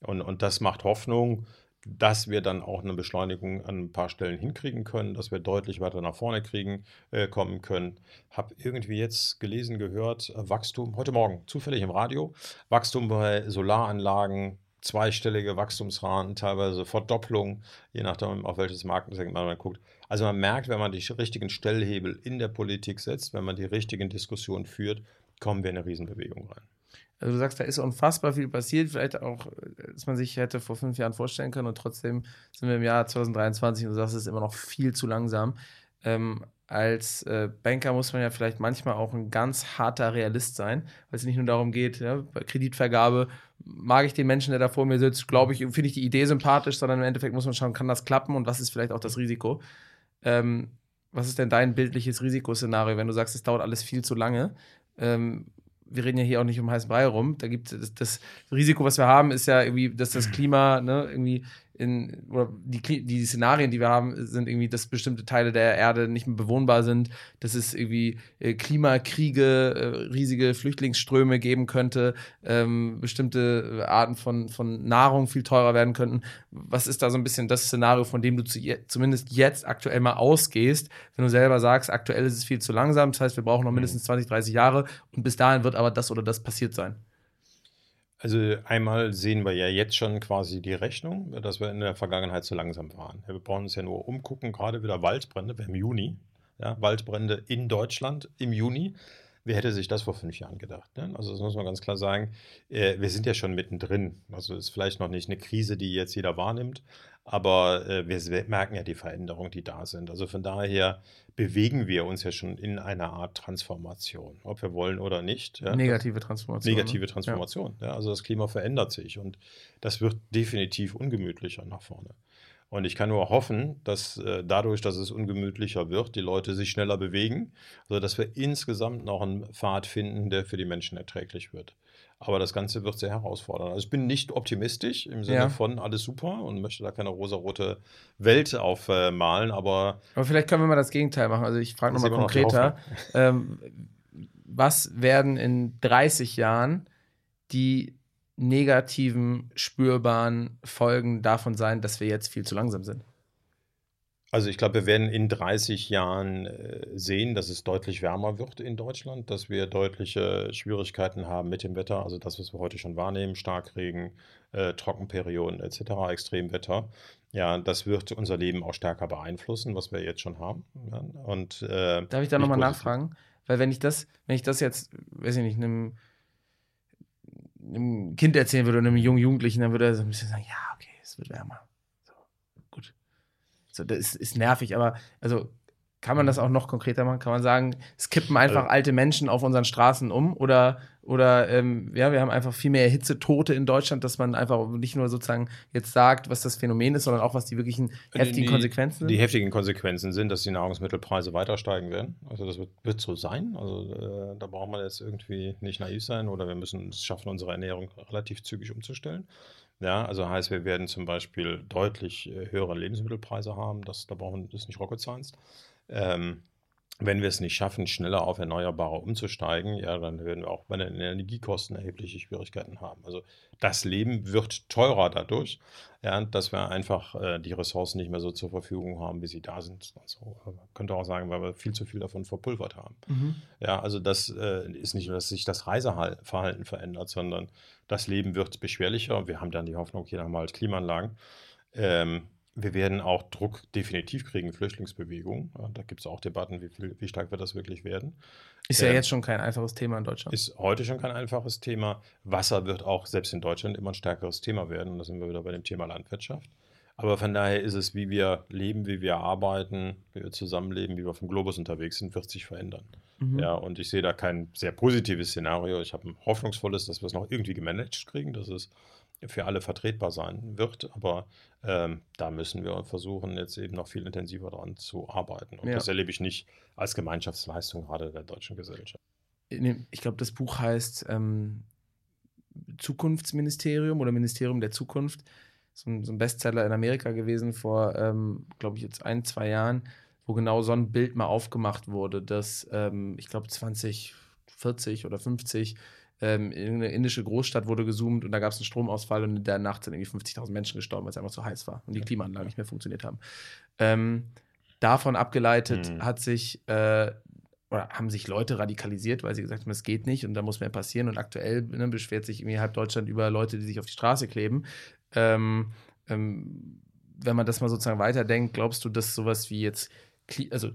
Und, und das macht Hoffnung, dass wir dann auch eine Beschleunigung an ein paar Stellen hinkriegen können, dass wir deutlich weiter nach vorne kriegen, äh, kommen können. Habe irgendwie jetzt gelesen, gehört, äh, Wachstum, heute Morgen, zufällig im Radio, Wachstum bei Solaranlagen, zweistellige Wachstumsraten, teilweise Verdopplung, je nachdem, auf welches Markensegment man guckt. Also man merkt, wenn man die richtigen Stellhebel in der Politik setzt, wenn man die richtigen Diskussionen führt, kommen wir in eine Riesenbewegung rein. Also du sagst, da ist unfassbar viel passiert, vielleicht auch, dass man sich hätte vor fünf Jahren vorstellen können und trotzdem sind wir im Jahr 2023 und du sagst, es ist immer noch viel zu langsam. Ähm, als äh, Banker muss man ja vielleicht manchmal auch ein ganz harter Realist sein, weil es nicht nur darum geht, ja, bei Kreditvergabe mag ich den Menschen, der da vor mir sitzt, glaube ich, finde ich die Idee sympathisch, sondern im Endeffekt muss man schauen, kann das klappen und was ist vielleicht auch das Risiko. Ähm, was ist denn dein bildliches Risikoszenario, wenn du sagst, es dauert alles viel zu lange? Ähm, wir reden ja hier auch nicht um heißen Brei rum. Da gibt es das, Risiko, was wir haben, ist ja irgendwie, dass das Klima ne, irgendwie in, oder die, die Szenarien, die wir haben, sind irgendwie, dass bestimmte Teile der Erde nicht mehr bewohnbar sind, dass es irgendwie äh, Klimakriege, äh, riesige Flüchtlingsströme geben könnte, ähm, bestimmte Arten von, von Nahrung viel teurer werden könnten. Was ist da so ein bisschen das Szenario, von dem du zu je, zumindest jetzt aktuell mal ausgehst, wenn du selber sagst, aktuell ist es viel zu langsam, das heißt, wir brauchen noch mindestens 20, 30 Jahre und bis dahin wird aber das oder das passiert sein? Also einmal sehen wir ja jetzt schon quasi die Rechnung, dass wir in der Vergangenheit zu langsam waren. Wir brauchen uns ja nur umgucken, gerade wieder Waldbrände, wir haben Juni, ja, Waldbrände in Deutschland im Juni. Wer hätte sich das vor fünf Jahren gedacht? Ne? Also das muss man ganz klar sagen. Äh, wir sind ja schon mittendrin. Also es ist vielleicht noch nicht eine Krise, die jetzt jeder wahrnimmt, aber äh, wir merken ja die Veränderungen, die da sind. Also von daher bewegen wir uns ja schon in einer Art Transformation, ob wir wollen oder nicht. Ja. Negative Transformation. Ne? Negative Transformation. Ja. ja. also das Klima verändert sich und das wird definitiv ungemütlicher nach vorne. Und ich kann nur hoffen, dass äh, dadurch, dass es ungemütlicher wird, die Leute sich schneller bewegen, also dass wir insgesamt noch einen Pfad finden, der für die Menschen erträglich wird. Aber das Ganze wird sehr herausfordernd. Also ich bin nicht optimistisch im Sinne ja. von alles super und möchte da keine rosarote Welt aufmalen, aber. Aber vielleicht können wir mal das Gegenteil machen. Also ich frage nochmal konkreter. Ähm, was werden in 30 Jahren die negativen, spürbaren Folgen davon sein, dass wir jetzt viel zu langsam sind? Also ich glaube, wir werden in 30 Jahren äh, sehen, dass es deutlich wärmer wird in Deutschland, dass wir deutliche Schwierigkeiten haben mit dem Wetter, also das, was wir heute schon wahrnehmen, Starkregen, äh, Trockenperioden etc., Extremwetter. Ja, das wird unser Leben auch stärker beeinflussen, was wir jetzt schon haben. Ja, und, äh, Darf ich da nochmal nachfragen? Weil wenn ich das, wenn ich das jetzt, weiß ich nicht, einem, einem Kind erzählen würde oder einem jungen Jugendlichen, dann würde er so ein bisschen sagen, ja, okay, es wird wärmer. So, das ist, ist nervig, aber also kann man das auch noch konkreter machen? Kann man sagen, es kippen einfach also, alte Menschen auf unseren Straßen um? Oder, oder ähm, ja, wir haben einfach viel mehr Hitzetote in Deutschland, dass man einfach nicht nur sozusagen jetzt sagt, was das Phänomen ist, sondern auch, was die wirklichen heftigen die, Konsequenzen sind? Die heftigen Konsequenzen sind, dass die Nahrungsmittelpreise weiter steigen werden. Also das wird, wird so sein. Also äh, da braucht man jetzt irgendwie nicht naiv sein oder wir müssen es schaffen, unsere Ernährung relativ zügig umzustellen. Ja, also heißt, wir werden zum Beispiel deutlich äh, höhere Lebensmittelpreise haben. Das, da brauchen wir nicht Rocket Science. Ähm, wenn wir es nicht schaffen, schneller auf Erneuerbare umzusteigen, ja, dann werden wir auch bei den Energiekosten erhebliche Schwierigkeiten haben. Also das Leben wird teurer dadurch, ja, dass wir einfach äh, die Ressourcen nicht mehr so zur Verfügung haben, wie sie da sind. Also, man könnte auch sagen, weil wir viel zu viel davon verpulvert haben. Mhm. Ja, also das äh, ist nicht nur, dass sich das Reiseverhalten verändert, sondern das Leben wird beschwerlicher. Wir haben dann die Hoffnung, hier haben wir halt Klimaanlagen. Ähm, wir werden auch Druck definitiv kriegen, Flüchtlingsbewegung. Da gibt es auch Debatten, wie, viel, wie stark wird das wirklich werden. Ist ja ähm, jetzt schon kein einfaches Thema in Deutschland. Ist heute schon kein einfaches Thema. Wasser wird auch selbst in Deutschland immer ein stärkeres Thema werden. Und da sind wir wieder bei dem Thema Landwirtschaft. Aber von daher ist es, wie wir leben, wie wir arbeiten, wie wir zusammenleben, wie wir vom Globus unterwegs sind, wird sich verändern. Mhm. Ja, und ich sehe da kein sehr positives Szenario. Ich habe ein hoffnungsvolles, dass wir es noch irgendwie gemanagt kriegen, dass es für alle vertretbar sein wird. Aber ähm, da müssen wir versuchen, jetzt eben noch viel intensiver daran zu arbeiten. Und ja. das erlebe ich nicht als Gemeinschaftsleistung gerade der deutschen Gesellschaft. Ich glaube, das Buch heißt ähm, Zukunftsministerium oder Ministerium der Zukunft. So ein, so ein Bestseller in Amerika gewesen vor, ähm, glaube ich, jetzt ein, zwei Jahren, wo genau so ein Bild mal aufgemacht wurde, dass ähm, ich glaube 2040 oder 50 ähm, in eine indische Großstadt wurde gezoomt und da gab es einen Stromausfall und in der Nacht sind irgendwie 50.000 Menschen gestorben, weil es einfach zu heiß war und die Klimaanlagen nicht mehr funktioniert haben. Ähm, davon abgeleitet mhm. hat sich äh, oder haben sich Leute radikalisiert, weil sie gesagt haben, es geht nicht und da muss mehr passieren. Und aktuell ne, beschwert sich irgendwie halb Deutschland über Leute, die sich auf die Straße kleben. Ähm, ähm, wenn man das mal sozusagen weiterdenkt, glaubst du, dass sowas wie jetzt, also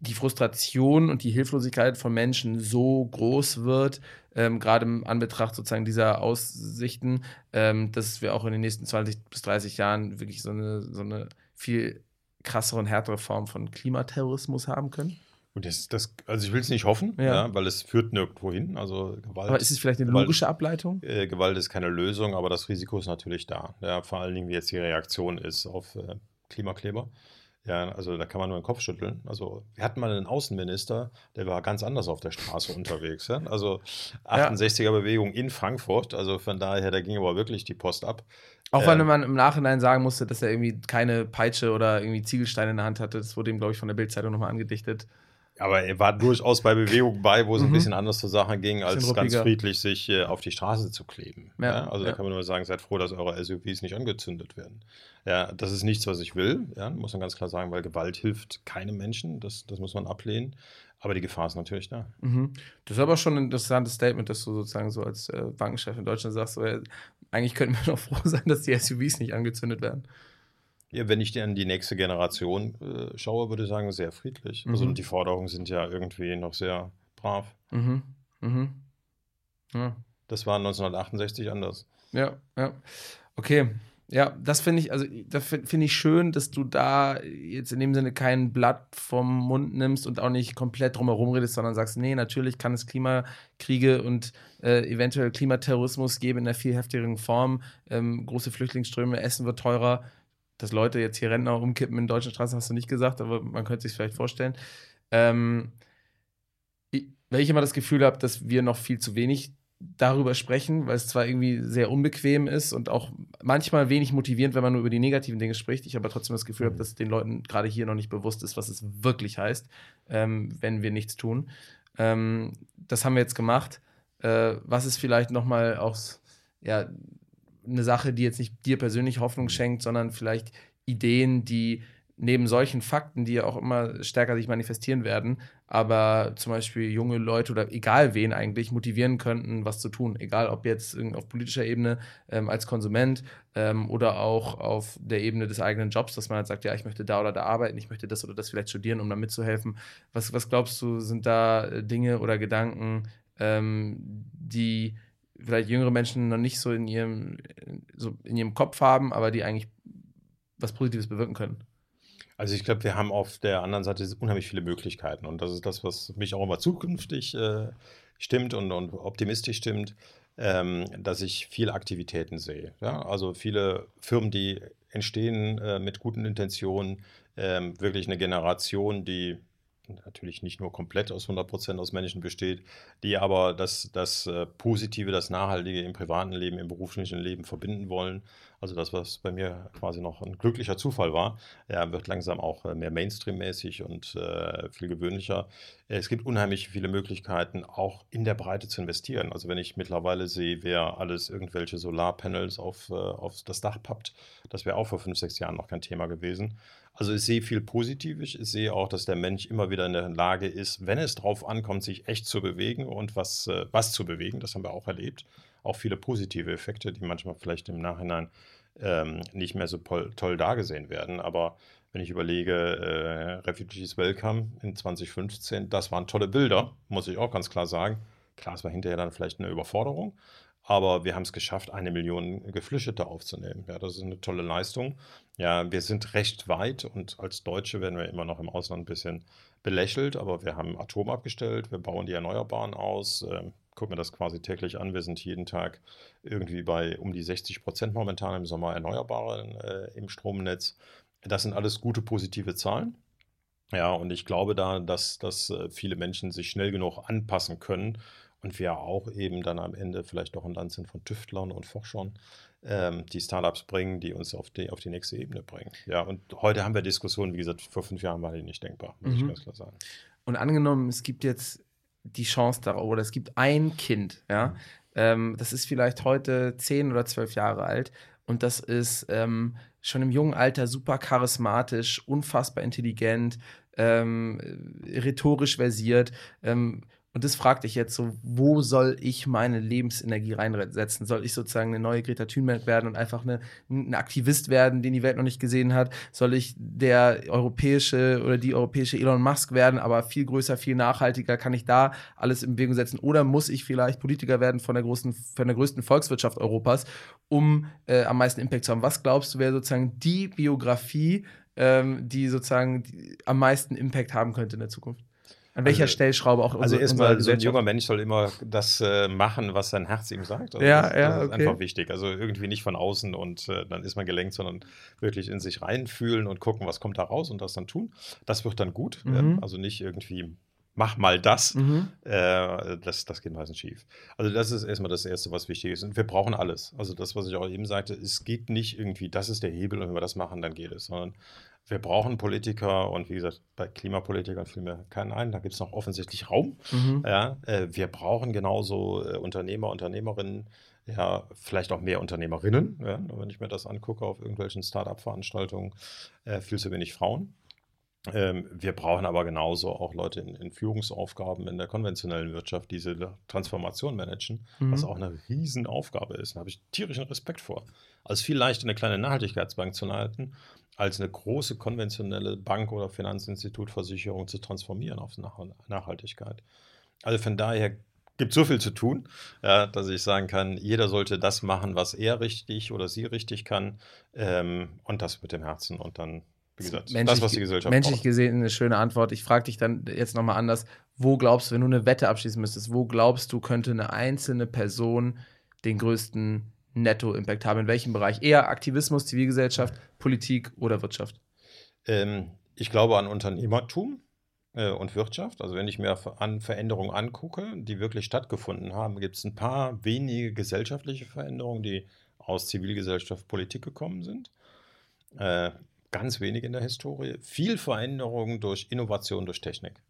die Frustration und die Hilflosigkeit von Menschen so groß wird, ähm, gerade im Anbetracht sozusagen dieser Aussichten, ähm, dass wir auch in den nächsten 20 bis 30 Jahren wirklich so eine, so eine viel krassere und härtere Form von Klimaterrorismus haben können? Und das, das, also ich will es nicht hoffen, ja. ja. weil es führt nirgendwo hin. Also Gewalt, aber ist es vielleicht eine logische Gewalt, Ableitung? Äh, Gewalt ist keine Lösung, aber das Risiko ist natürlich da. Ja, vor allen Dingen, wie jetzt die Reaktion ist auf äh, Klimakleber. Ja, also da kann man nur den Kopf schütteln. Also wir hatten mal einen Außenminister, der war ganz anders auf der Straße unterwegs. Ja? Also 68er Bewegung in Frankfurt. Also von daher, da ging aber wirklich die Post ab. Auch ähm, wenn man im Nachhinein sagen musste, dass er irgendwie keine Peitsche oder irgendwie Ziegelsteine in der Hand hatte. Das wurde ihm, glaube ich, von der Bildzeitung nochmal angedichtet. Aber er war durchaus bei Bewegungen bei, wo es mhm. ein bisschen anders zur Sache ging, als ganz friedlich sich äh, auf die Straße zu kleben. Ja, ja? Also ja. da kann man nur sagen, seid froh, dass eure SUVs nicht angezündet werden. Ja, das ist nichts, was ich will, muss man ganz klar sagen, weil Gewalt hilft keinem Menschen, das, das muss man ablehnen. Aber die Gefahr ist natürlich da. Mhm. Das ist aber schon ein interessantes Statement, dass du sozusagen so als äh, Bankenchef in Deutschland sagst, so, eigentlich könnten wir doch froh sein, dass die SUVs nicht angezündet werden. Ja, wenn ich an die nächste Generation äh, schaue, würde ich sagen, sehr friedlich. Also, mhm. Also die Forderungen sind ja irgendwie noch sehr brav. Mhm. Mhm. Ja. Das war 1968 anders. Ja, ja. Okay. Ja, das finde ich, also das finde ich schön, dass du da jetzt in dem Sinne kein Blatt vom Mund nimmst und auch nicht komplett drumherum redest, sondern sagst, nee, natürlich kann es Klimakriege und äh, eventuell Klimaterrorismus geben in einer viel heftigeren Form. Ähm, große Flüchtlingsströme, Essen wird teurer dass Leute jetzt hier Rentner umkippen in deutschen Straßen, hast du nicht gesagt, aber man könnte sich vielleicht vorstellen. Ähm, weil ich immer das Gefühl habe, dass wir noch viel zu wenig darüber sprechen, weil es zwar irgendwie sehr unbequem ist und auch manchmal wenig motivierend, wenn man nur über die negativen Dinge spricht. Ich aber trotzdem das Gefühl habe, mhm. dass den Leuten gerade hier noch nicht bewusst ist, was es wirklich heißt, ähm, wenn wir nichts tun. Ähm, das haben wir jetzt gemacht. Äh, was ist vielleicht noch mal auch ja, eine Sache, die jetzt nicht dir persönlich Hoffnung mhm. schenkt, sondern vielleicht Ideen, die neben solchen Fakten, die ja auch immer stärker sich manifestieren werden, aber zum Beispiel junge Leute oder egal wen eigentlich motivieren könnten, was zu tun. Egal ob jetzt auf politischer Ebene ähm, als Konsument ähm, oder auch auf der Ebene des eigenen Jobs, dass man halt sagt, ja, ich möchte da oder da arbeiten, ich möchte das oder das vielleicht studieren, um da mitzuhelfen. Was, was glaubst du, sind da Dinge oder Gedanken, ähm, die vielleicht jüngere Menschen noch nicht so in ihrem, so in ihrem Kopf haben, aber die eigentlich was Positives bewirken können? Also ich glaube, wir haben auf der anderen Seite unheimlich viele Möglichkeiten und das ist das, was mich auch immer zukünftig äh, stimmt und, und, optimistisch stimmt, ähm, dass ich viele Aktivitäten sehe. Ja? Also viele Firmen, die entstehen äh, mit guten Intentionen, ähm, wirklich eine Generation, die natürlich nicht nur komplett aus 100 Prozent aus Menschen besteht, die aber das, das äh, Positive, das Nachhaltige im privaten Leben, im beruflichen Leben verbinden wollen. Also das, was bei mir quasi noch ein glücklicher Zufall war, ja, wird langsam auch äh, mehr Mainstream-mäßig und äh, viel gewöhnlicher. Es gibt unheimlich viele Möglichkeiten, auch in der Breite zu investieren. Also wenn ich mittlerweile sehe, wer alles irgendwelche Solarpanels auf, auf das Dach pappt, das wäre auch vor fünf, sechs Jahren noch kein Thema gewesen. Also ich sehe viel Positives. Ich sehe auch, dass der Mensch immer wieder in der Lage ist, wenn es drauf ankommt, sich echt zu bewegen und was, äh, was zu bewegen. Das haben wir auch erlebt. Auch viele positive Effekte, die manchmal vielleicht im Nachhinein ähm, nicht mehr so toll dargesehen werden. Aber wenn ich überlege, äh, Refugees Welcome in 2015, das waren tolle Bilder, muss ich auch ganz klar sagen. Klar, es war hinterher dann vielleicht eine Überforderung, aber wir haben es geschafft, eine Million Geflüchtete aufzunehmen. Ja, das ist eine tolle Leistung. Ja, wir sind recht weit und als Deutsche werden wir immer noch im Ausland ein bisschen belächelt, aber wir haben Atom abgestellt, wir bauen die Erneuerbaren aus. Ähm, guck mir das quasi täglich an. Wir sind jeden Tag irgendwie bei um die 60 Prozent momentan im Sommer Erneuerbaren äh, im Stromnetz. Das sind alles gute, positive Zahlen. Ja, und ich glaube da, dass, dass äh, viele Menschen sich schnell genug anpassen können und wir auch eben dann am Ende vielleicht doch ein Land sind von Tüftlern und Forschern, ähm, die Startups bringen, die uns auf die, auf die nächste Ebene bringen. Ja, und heute haben wir Diskussionen, wie gesagt, vor fünf Jahren war die nicht denkbar, muss mhm. ich ganz klar sagen. Und angenommen, es gibt jetzt die Chance darauf, oder es gibt ein Kind, ja, mhm. ähm, das ist vielleicht heute zehn oder zwölf Jahre alt und das ist ähm, schon im jungen Alter super charismatisch, unfassbar intelligent, ähm, rhetorisch versiert. Und das fragte ich jetzt so, wo soll ich meine Lebensenergie reinsetzen? Soll ich sozusagen eine neue Greta Thunberg werden und einfach eine, ein Aktivist werden, den die Welt noch nicht gesehen hat? Soll ich der europäische oder die europäische Elon Musk werden, aber viel größer, viel nachhaltiger? Kann ich da alles in Bewegung setzen? Oder muss ich vielleicht Politiker werden von der, großen, von der größten Volkswirtschaft Europas, um äh, am meisten Impact zu haben? Was glaubst du, wäre sozusagen die Biografie, ähm, die sozusagen die am meisten Impact haben könnte in der Zukunft? An welcher also, Stellschraube auch Also erstmal, so ein junger Mensch soll immer das äh, machen, was sein Herz ihm sagt. Also ja, das, ja, das ist okay. einfach wichtig. Also irgendwie nicht von außen und äh, dann ist man gelenkt, sondern wirklich in sich reinfühlen und gucken, was kommt da raus und das dann tun. Das wird dann gut. Mhm. Ähm, also nicht irgendwie mach mal das. Mhm. Äh, das, das geht meistens schief. Also das ist erstmal das Erste, was wichtig ist. Und wir brauchen alles. Also das, was ich auch eben sagte, es geht nicht irgendwie, das ist der Hebel und wenn wir das machen, dann geht es, sondern wir brauchen Politiker und wie gesagt, bei Klimapolitikern fiel mir keinen ein, da gibt es noch offensichtlich Raum. Mhm. Ja, äh, wir brauchen genauso äh, Unternehmer, Unternehmerinnen, ja, vielleicht auch mehr Unternehmerinnen. Ja, wenn ich mir das angucke auf irgendwelchen Start-up-Veranstaltungen, äh, viel zu wenig Frauen. Ähm, wir brauchen aber genauso auch Leute in, in, Führungsaufgaben in der konventionellen Wirtschaft, diese Transformation managen, mhm. was auch eine Riesenaufgabe ist. Da habe ich tierischen Respekt vor. Also viel leichter eine kleine Nachhaltigkeitsbank zu leiten, als eine große konventionelle Bank oder Finanzinstitut, Versicherung zu transformieren auf Nachhaltigkeit. Also von daher gibt es so viel zu tun, ja, dass ich sagen kann, jeder sollte das machen, was er richtig oder sie richtig kann ähm, und das mit dem Herzen und dann wie gesagt, menschlich, das, was die Gesellschaft Menschlich braucht. gesehen eine schöne Antwort. Ich frage dich dann jetzt nochmal anders. Wo glaubst du, wenn du eine Wette abschließen müsstest, wo glaubst du, könnte eine einzelne Person den größten Netto-Impact haben? In welchem Bereich? Eher Aktivismus, Zivilgesellschaft, Politik oder Wirtschaft? Ähm, ich glaube an Unternehmertum äh, und Wirtschaft. Also wenn ich mir an Veränderungen angucke, die wirklich stattgefunden haben, gibt es ein paar wenige gesellschaftliche Veränderungen, die aus Zivilgesellschaft, Politik gekommen sind. Äh, ganz wenig in der Historie. Viel Veränderung durch Innovation, durch Technik.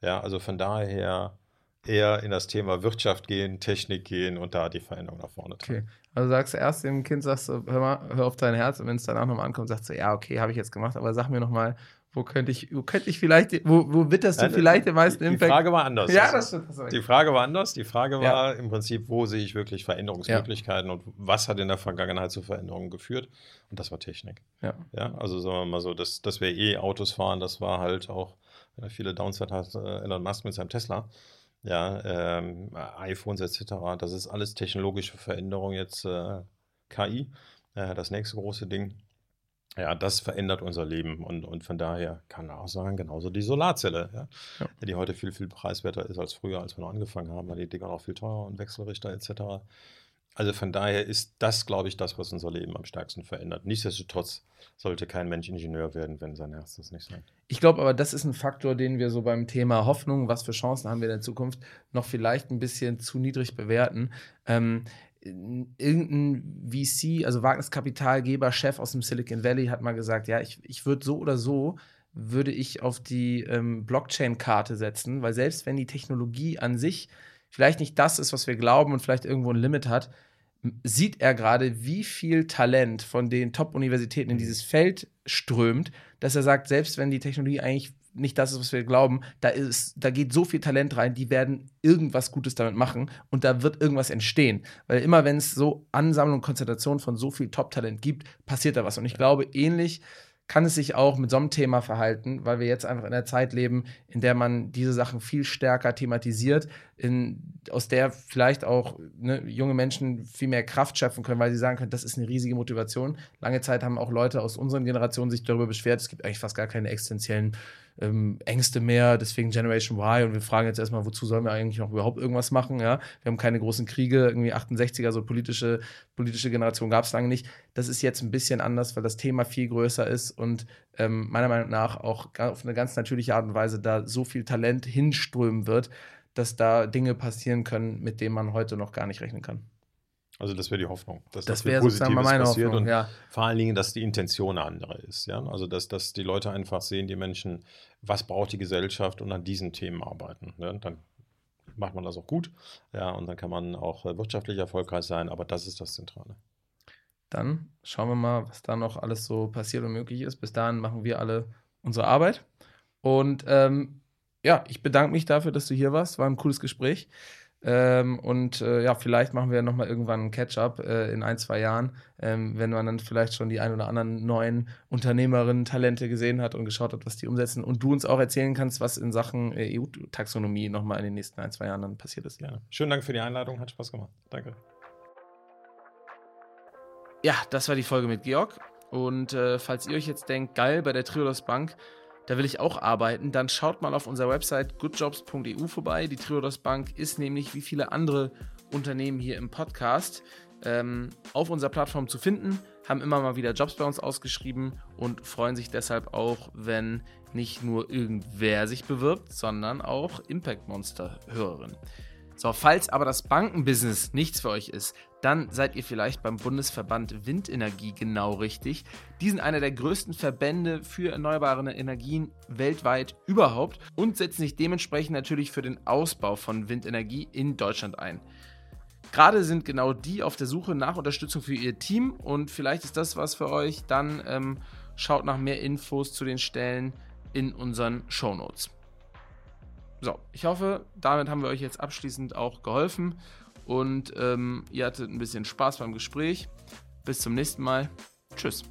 Ja, also von daher eher in das Thema Wirtschaft gehen, Technik gehen und da die Veränderung nach vorne tragen. Okay. Also sagst du erst dem Kind, sagst du, hör mal, hör auf dein Herz und wenn es danach nochmal ankommt, sagst du, ja, okay, habe ich jetzt gemacht, aber sag mir nochmal, wo könnte ich, wo könnte ich vielleicht, wo, wo witterst du Nein, vielleicht den meisten Impact? Die Frage war anders. Ja, das stimmt. Die Frage war anders. Die Frage war ja. im Prinzip, wo sehe ich wirklich Veränderungsmöglichkeiten ja. und was hat in der Vergangenheit zu Veränderungen geführt? Und das war Technik. Ja. ja also sagen wir mal so, dass, dass wir eh Autos fahren, das war halt auch, wenn er viele Downside hat, äh, Elon Musk mit seinem Tesla. Ja, ähm, iPhones etc. Das ist alles technologische Veränderung jetzt. Äh, KI, äh, das nächste große Ding ja, das verändert unser Leben und, und von daher kann man auch sagen, genauso die Solarzelle, ja, ja. die heute viel, viel preiswerter ist als früher, als wir noch angefangen haben, weil die Dinger noch viel teurer und Wechselrichter etc. Also von daher ist das, glaube ich, das, was unser Leben am stärksten verändert. Nichtsdestotrotz sollte kein Mensch Ingenieur werden, wenn sein Herz das nicht sagt. Ich glaube aber, das ist ein Faktor, den wir so beim Thema Hoffnung, was für Chancen haben wir in der Zukunft, noch vielleicht ein bisschen zu niedrig bewerten. Ähm, irgendein VC, also Wagniskapitalgeber, Chef aus dem Silicon Valley, hat mal gesagt, ja, ich, ich würde so oder so, würde ich auf die ähm, Blockchain-Karte setzen, weil selbst wenn die Technologie an sich vielleicht nicht das ist, was wir glauben und vielleicht irgendwo ein Limit hat, sieht er gerade, wie viel Talent von den Top-Universitäten in dieses Feld strömt, dass er sagt, selbst wenn die Technologie eigentlich nicht das ist, was wir glauben. Da, ist, da geht so viel Talent rein, die werden irgendwas Gutes damit machen und da wird irgendwas entstehen. Weil immer, wenn es so Ansammlung und Konzentration von so viel Top-Talent gibt, passiert da was. Und ich glaube, ähnlich kann es sich auch mit so einem Thema verhalten, weil wir jetzt einfach in einer Zeit leben, in der man diese Sachen viel stärker thematisiert, in, aus der vielleicht auch ne, junge Menschen viel mehr Kraft schöpfen können, weil sie sagen können, das ist eine riesige Motivation. Lange Zeit haben auch Leute aus unseren Generationen sich darüber beschwert, es gibt eigentlich fast gar keine existenziellen ähm, Ängste mehr, deswegen Generation Y und wir fragen jetzt erstmal, wozu sollen wir eigentlich noch überhaupt irgendwas machen, ja? Wir haben keine großen Kriege, irgendwie 68er, so politische, politische Generation gab es lange nicht. Das ist jetzt ein bisschen anders, weil das Thema viel größer ist und ähm, meiner Meinung nach auch auf eine ganz natürliche Art und Weise da so viel Talent hinströmen wird, dass da Dinge passieren können, mit denen man heute noch gar nicht rechnen kann. Also das wäre die Hoffnung, dass das wäre sozusagen meine passiert Hoffnung, und ja. vor allen Dingen, dass die Intention eine andere ist. Ja? Also dass, dass die Leute einfach sehen, die Menschen, was braucht die Gesellschaft und an diesen Themen arbeiten. Ja? Dann macht man das auch gut, ja, und dann kann man auch äh, wirtschaftlich erfolgreich sein, aber das ist das Zentrale. Dann schauen wir mal, was da noch alles so passiert und möglich ist. Bis dahin machen wir alle unsere Arbeit. Und ähm, ja, ich bedanke mich dafür, dass du hier warst. War ein cooles Gespräch. Ähm, und äh, ja, vielleicht machen wir nochmal irgendwann einen Catch-up äh, in ein, zwei Jahren, ähm, wenn man dann vielleicht schon die ein oder anderen neuen Unternehmerinnen, Talente gesehen hat und geschaut hat, was die umsetzen. Und du uns auch erzählen kannst, was in Sachen äh, EU-Taxonomie nochmal in den nächsten ein, zwei Jahren dann passiert ist. Gerne. Schönen Dank für die Einladung, hat Spaß gemacht. Danke. Ja, das war die Folge mit Georg. Und äh, falls ihr euch jetzt denkt, geil, bei der Triodos Bank, da will ich auch arbeiten, dann schaut mal auf unserer Website goodjobs.eu vorbei. Die Triodos Bank ist nämlich wie viele andere Unternehmen hier im Podcast ähm, auf unserer Plattform zu finden, haben immer mal wieder Jobs bei uns ausgeschrieben und freuen sich deshalb auch, wenn nicht nur irgendwer sich bewirbt, sondern auch Impact Monster Hörerin. So, falls aber das Bankenbusiness nichts für euch ist, dann seid ihr vielleicht beim Bundesverband Windenergie genau richtig. Die sind einer der größten Verbände für erneuerbare Energien weltweit überhaupt und setzen sich dementsprechend natürlich für den Ausbau von Windenergie in Deutschland ein. Gerade sind genau die auf der Suche nach Unterstützung für ihr Team und vielleicht ist das was für euch. Dann ähm, schaut nach mehr Infos zu den Stellen in unseren Show Notes. So, ich hoffe, damit haben wir euch jetzt abschließend auch geholfen und ähm, ihr hattet ein bisschen Spaß beim Gespräch. Bis zum nächsten Mal. Tschüss.